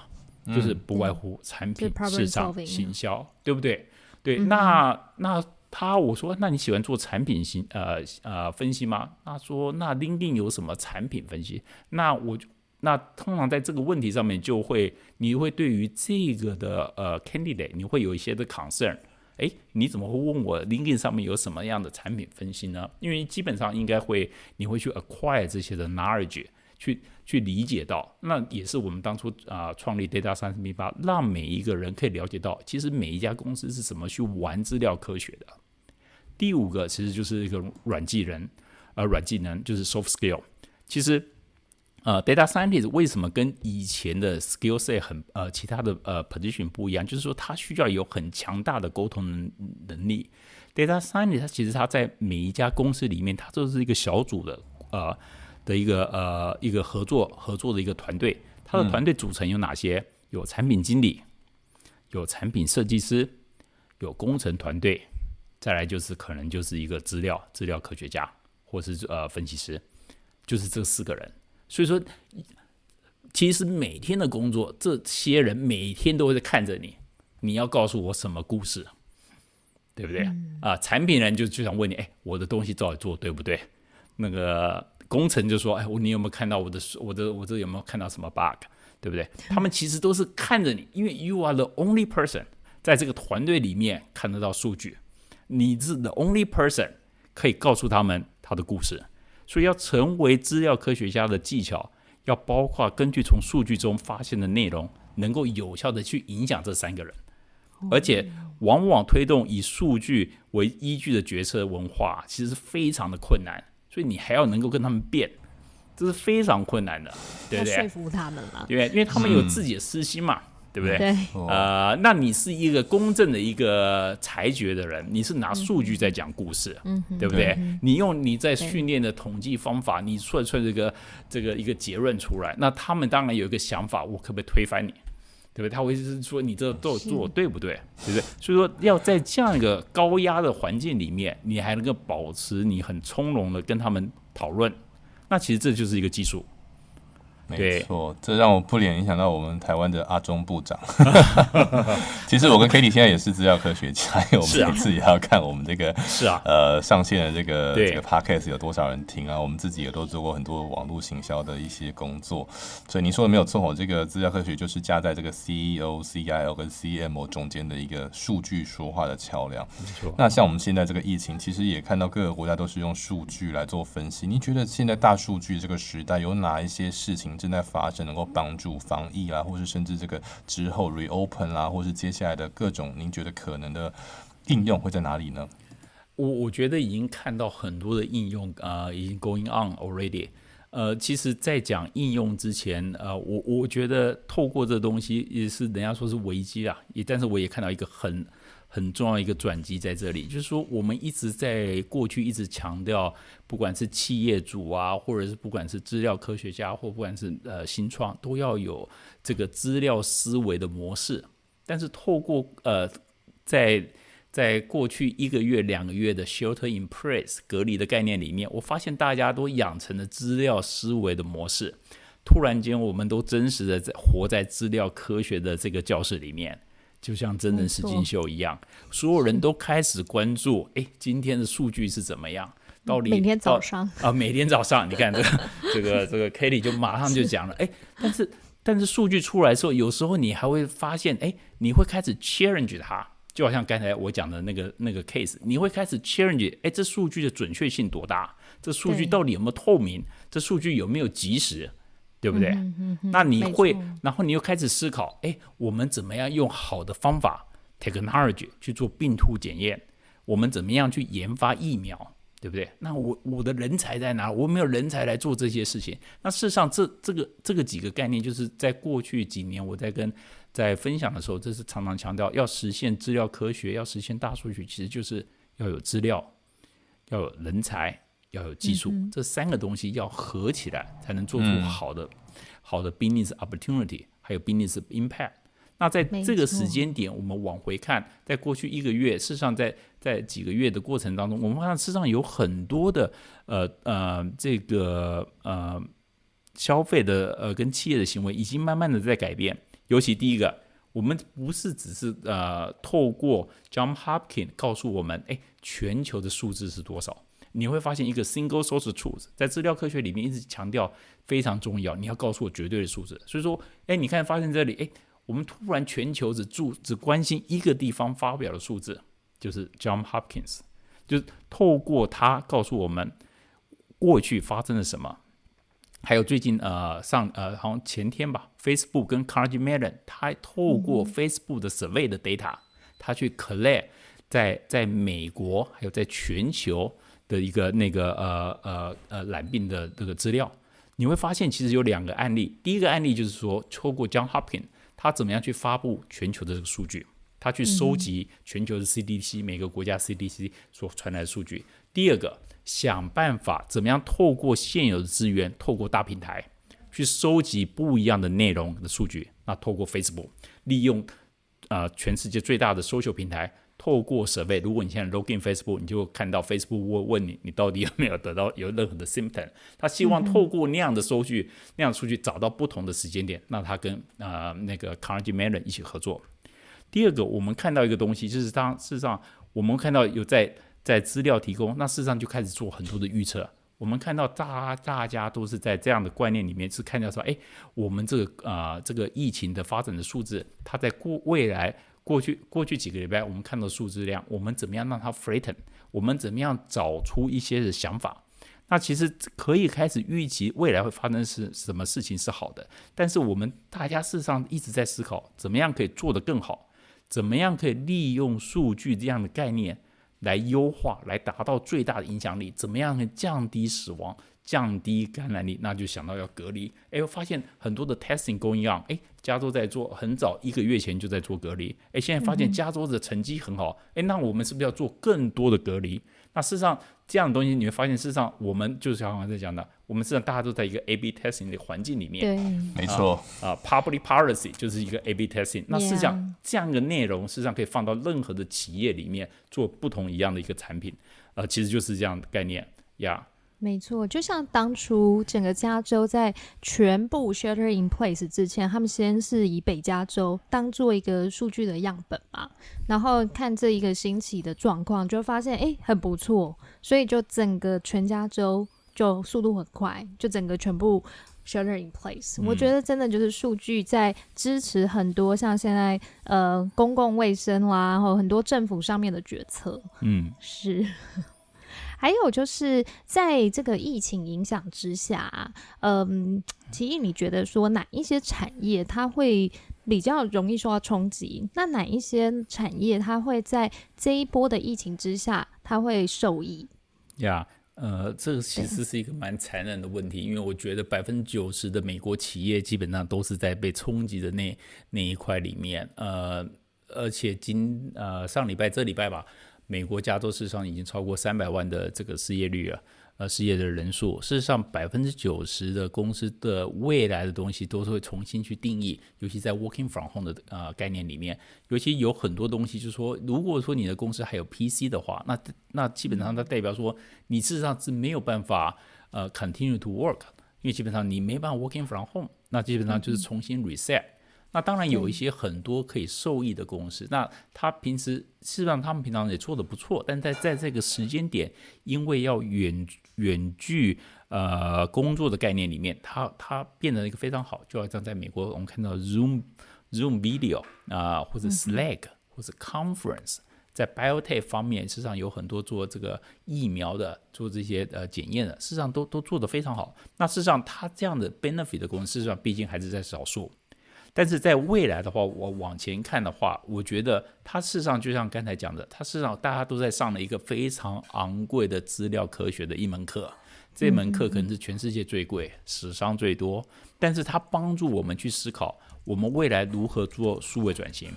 就是不外乎产品、市场、行销，对不对？对，那那。他我说，那你喜欢做产品型呃呃分析吗？他说，那 LinkedIn 有什么产品分析？那我那通常在这个问题上面就会，你会对于这个的呃 candidate，你会有一些的 concern。诶，你怎么会问我 LinkedIn 上面有什么样的产品分析呢？因为基本上应该会，你会去 acquire 这些的 knowledge，去去理解到，那也是我们当初啊、创立 Data Science 108，让每一个人可以了解到，其实每一家公司是怎么去玩资料科学的。第五个其实就是一个软技能，呃，软技能就是 soft skill。其实，呃，data scientist 为什么跟以前的 skill set 很呃其他的呃 position 不一样？就是说，他需要有很强大的沟通能能力。data scientist 他其实他在每一家公司里面，他都是一个小组的呃的一个呃一个合作合作的一个团队。他的团队组成有哪些？嗯、有产品经理，有产品设计师，有工程团队。再来就是可能就是一个资料资料科学家，或是呃分析师，就是这四个人。所以说，其实每天的工作，这些人每天都会在看着你，你要告诉我什么故事，对不对？啊、产品人就就想问你，哎，我的东西到底做对不对？那个工程就说，哎，我你有没有看到我的我的我这有没有看到什么 bug，对不对？他们其实都是看着你，因为 you are the only person 在这个团队里面看得到数据。你是 the only person 可以告诉他们他的故事，所以要成为资料科学家的技巧，要包括根据从数据中发现的内容，能够有效的去影响这三个人，而且往往推动以数据为依据的决策文化，其实是非常的困难，所以你还要能够跟他们辩，这是非常困难的，对不对？说服他们嘛，对，因为他们有自己的私心嘛。嗯对不对？对，呃，那你是一个公正的一个裁决的人，你是拿数据在讲故事，嗯，对不对？对，你用你在训练的统计方法，你算出来这个这个一个结论出来，那他们当然有一个想法，我可不可以推翻你？对不对？他会是说你这都做对不对？对不对？所以说要在这样一个高压的环境里面，你还能够保持你很从容的跟他们讨论，那其实这就是一个技术。没错，这让我不免影响到我们台湾的阿中部长。其实我跟 Kitty 现在也是资料科学家，因为我们每次也要看我们这个是啊，呃，上线的这个这个 Podcast 有多少人听啊。我们自己也都做过很多网络行销的一些工作，所以你说的没有错我。这个资料科学就是夹在这个 CEO、CIO 跟 CMO 中间的一个数据说话的桥梁。没错。那像我们现在这个疫情，其实也看到各个国家都是用数据来做分析。你觉得现在大数据这个时代有哪一些事情正在发生，能够帮助防疫啊，或是甚至这个之后 reopen 啦、或是接下来的各种，您觉得可能的应用会在哪里呢？我我觉得已经看到很多的应用啊、呃，已经 going on already。呃，其实，在讲应用之前，呃，我我觉得透过这东西也是人家说是危机啊，也但是我也看到一个很很重要一个转机在这里，就是说我们一直在过去一直强调，不管是企业主啊，或者是不管是资料科学家，或不管是呃新创，都要有这个资料思维的模式。但是透过呃，在在过去一个月、两个月的 shelter in place 隔离的概念里面，我发现大家都养成了资料思维的模式。突然间，我们都真实的在活在资料科学的这个教室里面。就像真人实境秀一样，所有人都开始关注，哎，今天的数据是怎么样？到底每天早上啊，每天早上，你看这个 这个这个 Katie 就马上就讲了，哎，但是但是数据出来的时候，有时候你还会发现，哎，你会开始 challenge 它，就好像刚才我讲的那个那个 case，你会开始 challenge，哎，这数据的准确性多大？这数据到底有没有透明？这数据有没有及时？对不对？那你会，然后你又开始思考，哎，我们怎么样用好的方法 technology 去做病毒检验？我们怎么样去研发疫苗？对不对？那我我的人才在哪？我没有人才来做这些事情。那事实上，这这个这个几个概念，就是在过去几年我在跟在分享的时候，这是常常强调，要实现资料科学，要实现大数据，其实就是要有资料，要有人才。要有技术，嗯、这三个东西要合起来，才能做出好的、嗯、好的 business opportunity，还有 business impact。那在这个时间点，我们往回看，在过去一个月，事实上在在几个月的过程当中，我们发现事实上有很多的呃呃这个呃消费的呃跟企业的行为已经慢慢的在改变。尤其第一个，我们不是只是呃透过 John Hopkins 告诉我们，哎，全球的数字是多少？你会发现一个 single source truth，在资料科学里面一直强调非常重要。你要告诉我绝对的数字。所以说，哎，你看发现这里，哎，我们突然全球只注只关心一个地方发表的数字，就是 John Hopkins，就是透过他告诉我们过去发生了什么。还有最近呃上呃好像前天吧，Facebook 跟 Carnegie Mellon，他还透过 Facebook 的 survey 的 data，他去 collect 在在美国还有在全球。的一个那个呃呃呃染病的这个资料，你会发现其实有两个案例。第一个案例就是说，透过 John Hopkins，他怎么样去发布全球的这个数据，他去收集全球的 CDC、每个国家 CDC 所传来的数据。第二个，想办法怎么样透过现有的资源，透过大平台去收集不一样的内容的数据。那透过 Facebook，利用呃全世界最大的 social 平台。透过 survey，如果你现在 login Facebook，你就看到 Facebook 问问你，你到底有没有得到有任何的 symptom。他希望透过那样的收据，嗯、那样的数据找到不同的时间点，让他跟啊、呃、那个 Carnegie Mellon 一起合作。第二个，我们看到一个东西，就是当事实上我们看到有在在资料提供，那事实上就开始做很多的预测。我们看到大大家都是在这样的观念里面是看到说，哎，我们这个啊、呃、这个疫情的发展的数字，它在过未来。过去过去几个礼拜，我们看到数字量，我们怎么样让它 flatten？我们怎么样找出一些的想法？那其实可以开始预期未来会发生是什么事情是好的。但是我们大家事实上一直在思考，怎么样可以做得更好？怎么样可以利用数据这样的概念来优化，来达到最大的影响力？怎么样可以降低死亡？降低感染力，那就想到要隔离。哎，我发现很多的 testing going on，哎，加州在做，很早一个月前就在做隔离。哎，现在发现加州的成绩很好，哎，那我们是不是要做更多的隔离？那事实上，这样的东西你会发现，事实上我们就是像刚才讲的，我们实际上大家都在一个 A/B testing 的环境里面。对，没错。啊，public policy 就是一个 A/B testing。那事实上，这样的内容事实上可以放到任何的企业里面做不同一样的一个产品。呃，其实就是这样的概念呀。没错，就像当初整个加州在全部 shelter in place 之前，他们先是以北加州当做一个数据的样本嘛，然后看这一个星期的状况，就发现哎很不错，所以就整个全加州就速度很快，就整个全部 shelter in place。嗯、我觉得真的就是数据在支持很多像现在呃公共卫生啦，然后很多政府上面的决策。嗯，是。还有就是在这个疫情影响之下，嗯，奇艺，你觉得说哪一些产业它会比较容易受到冲击？那哪一些产业它会在这一波的疫情之下，它会受益？呀，yeah, 呃，这个其实是一个蛮残忍的问题，因为我觉得百分之九十的美国企业基本上都是在被冲击的那那一块里面，呃。而且今呃上礼拜这礼拜吧，美国加州市场已经超过三百万的这个失业率啊。呃，失业的人数，事实上百分之九十的公司的未来的东西都是会重新去定义，尤其在 working from home 的呃概念里面，尤其有很多东西，就是说，如果说你的公司还有 PC 的话，那那基本上它代表说你事实上是没有办法呃 continue to work，因为基本上你没办法 working from home，那基本上就是重新 reset。那当然有一些很多可以受益的公司，那他平时事实上他们平常也做得不错，但在在这个时间点，因为要远远距呃工作的概念里面，它它变得一个非常好，就好像在美国我们看到 Zoom Zoom Video 啊、呃，或者 Slack 或者 Conference，在 Biotech 方面，事实上有很多做这个疫苗的，做这些呃检验的，事实上都都做得非常好。那事实上，它这样的 benefit 的公司，事实上毕竟还是在少数。但是在未来的话，我往前看的话，我觉得它事实上就像刚才讲的，它事实上大家都在上了一个非常昂贵的资料科学的一门课，这门课可能是全世界最贵、史上最多，但是它帮助我们去思考我们未来如何做数位转型。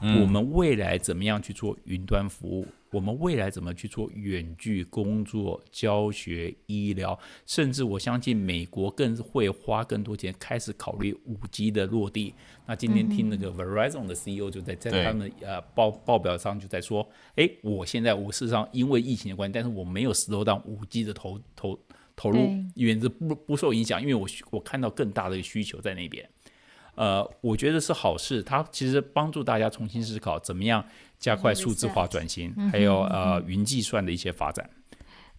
我们未来怎么样去做云端服务？我们未来怎么去做远距工作、教学、医疗？甚至我相信美国更会花更多钱开始考虑五 G 的落地。那今天听那个 Verizon 的 CEO 就在在他们呃报报表上就在说：哎，我现在我事实上因为疫情的关系，但是我没有 slow down 五 G 的投投投入，原则不不受影响，因为我我看到更大的需求在那边。呃，我觉得是好事，它其实帮助大家重新思考怎么样加快数字化转型，还有呃云计算的一些发展。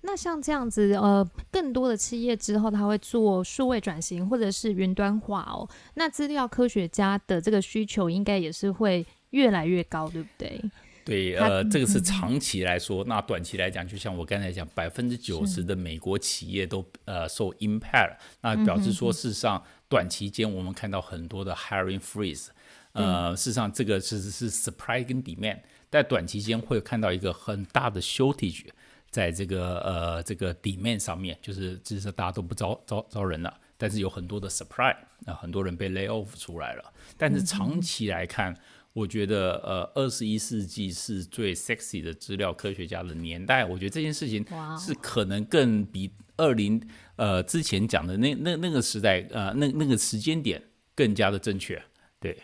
那像这样子，呃，更多的企业之后，他会做数位转型或者是云端化哦。那资料科学家的这个需求应该也是会越来越高，对不对？对，呃，这个是长期来说，那短期来讲，就像我刚才讲，百分之九十的美国企业都呃受 impact，那表示说事实上。短期间，我们看到很多的 hiring freeze，呃，事实上这个其实是 supply 跟 demand，在短期间会看到一个很大的 shortage，在这个呃这个 demand 上面，就是就是大家都不招招招人了，但是有很多的 supply，那很多人被 lay off 出来了，但是长期来看，我觉得呃二十一世纪是最 sexy 的资料科学家的年代，我觉得这件事情是可能更比。二零呃之前讲的那那那个时代呃那那个时间点更加的正确，对。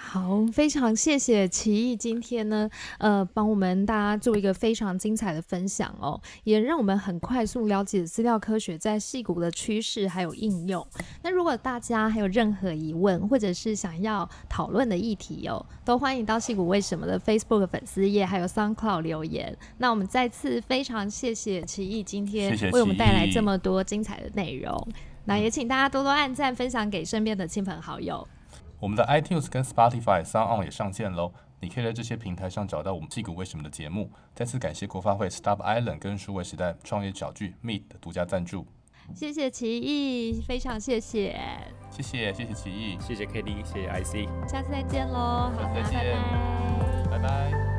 好，非常谢谢奇艺今天呢，呃，帮我们大家做一个非常精彩的分享哦，也让我们很快速了解资料科学在矽谷的趋势还有应用。那如果大家还有任何疑问，或者是想要讨论的议题哦，都欢迎到戏谷为什么的 Facebook 粉丝页还有 SoundCloud 留言。那我们再次非常谢谢奇艺今天为我们带来这么多精彩的内容。谢谢那也请大家多多按赞，分享给身边的亲朋好友。我们的 iTunes 跟 Spotify、SoundOn 也上线喽，你可以在这些平台上找到我们戏骨为什么的节目。再次感谢国发会 Start Island 跟数位时代创业小聚 Meet 的独家赞助。谢谢奇艺，非常谢谢。谢谢谢谢奇艺，谢谢 Kitty，谢谢 IC。下次再见喽，好，再见，拜拜。拜拜。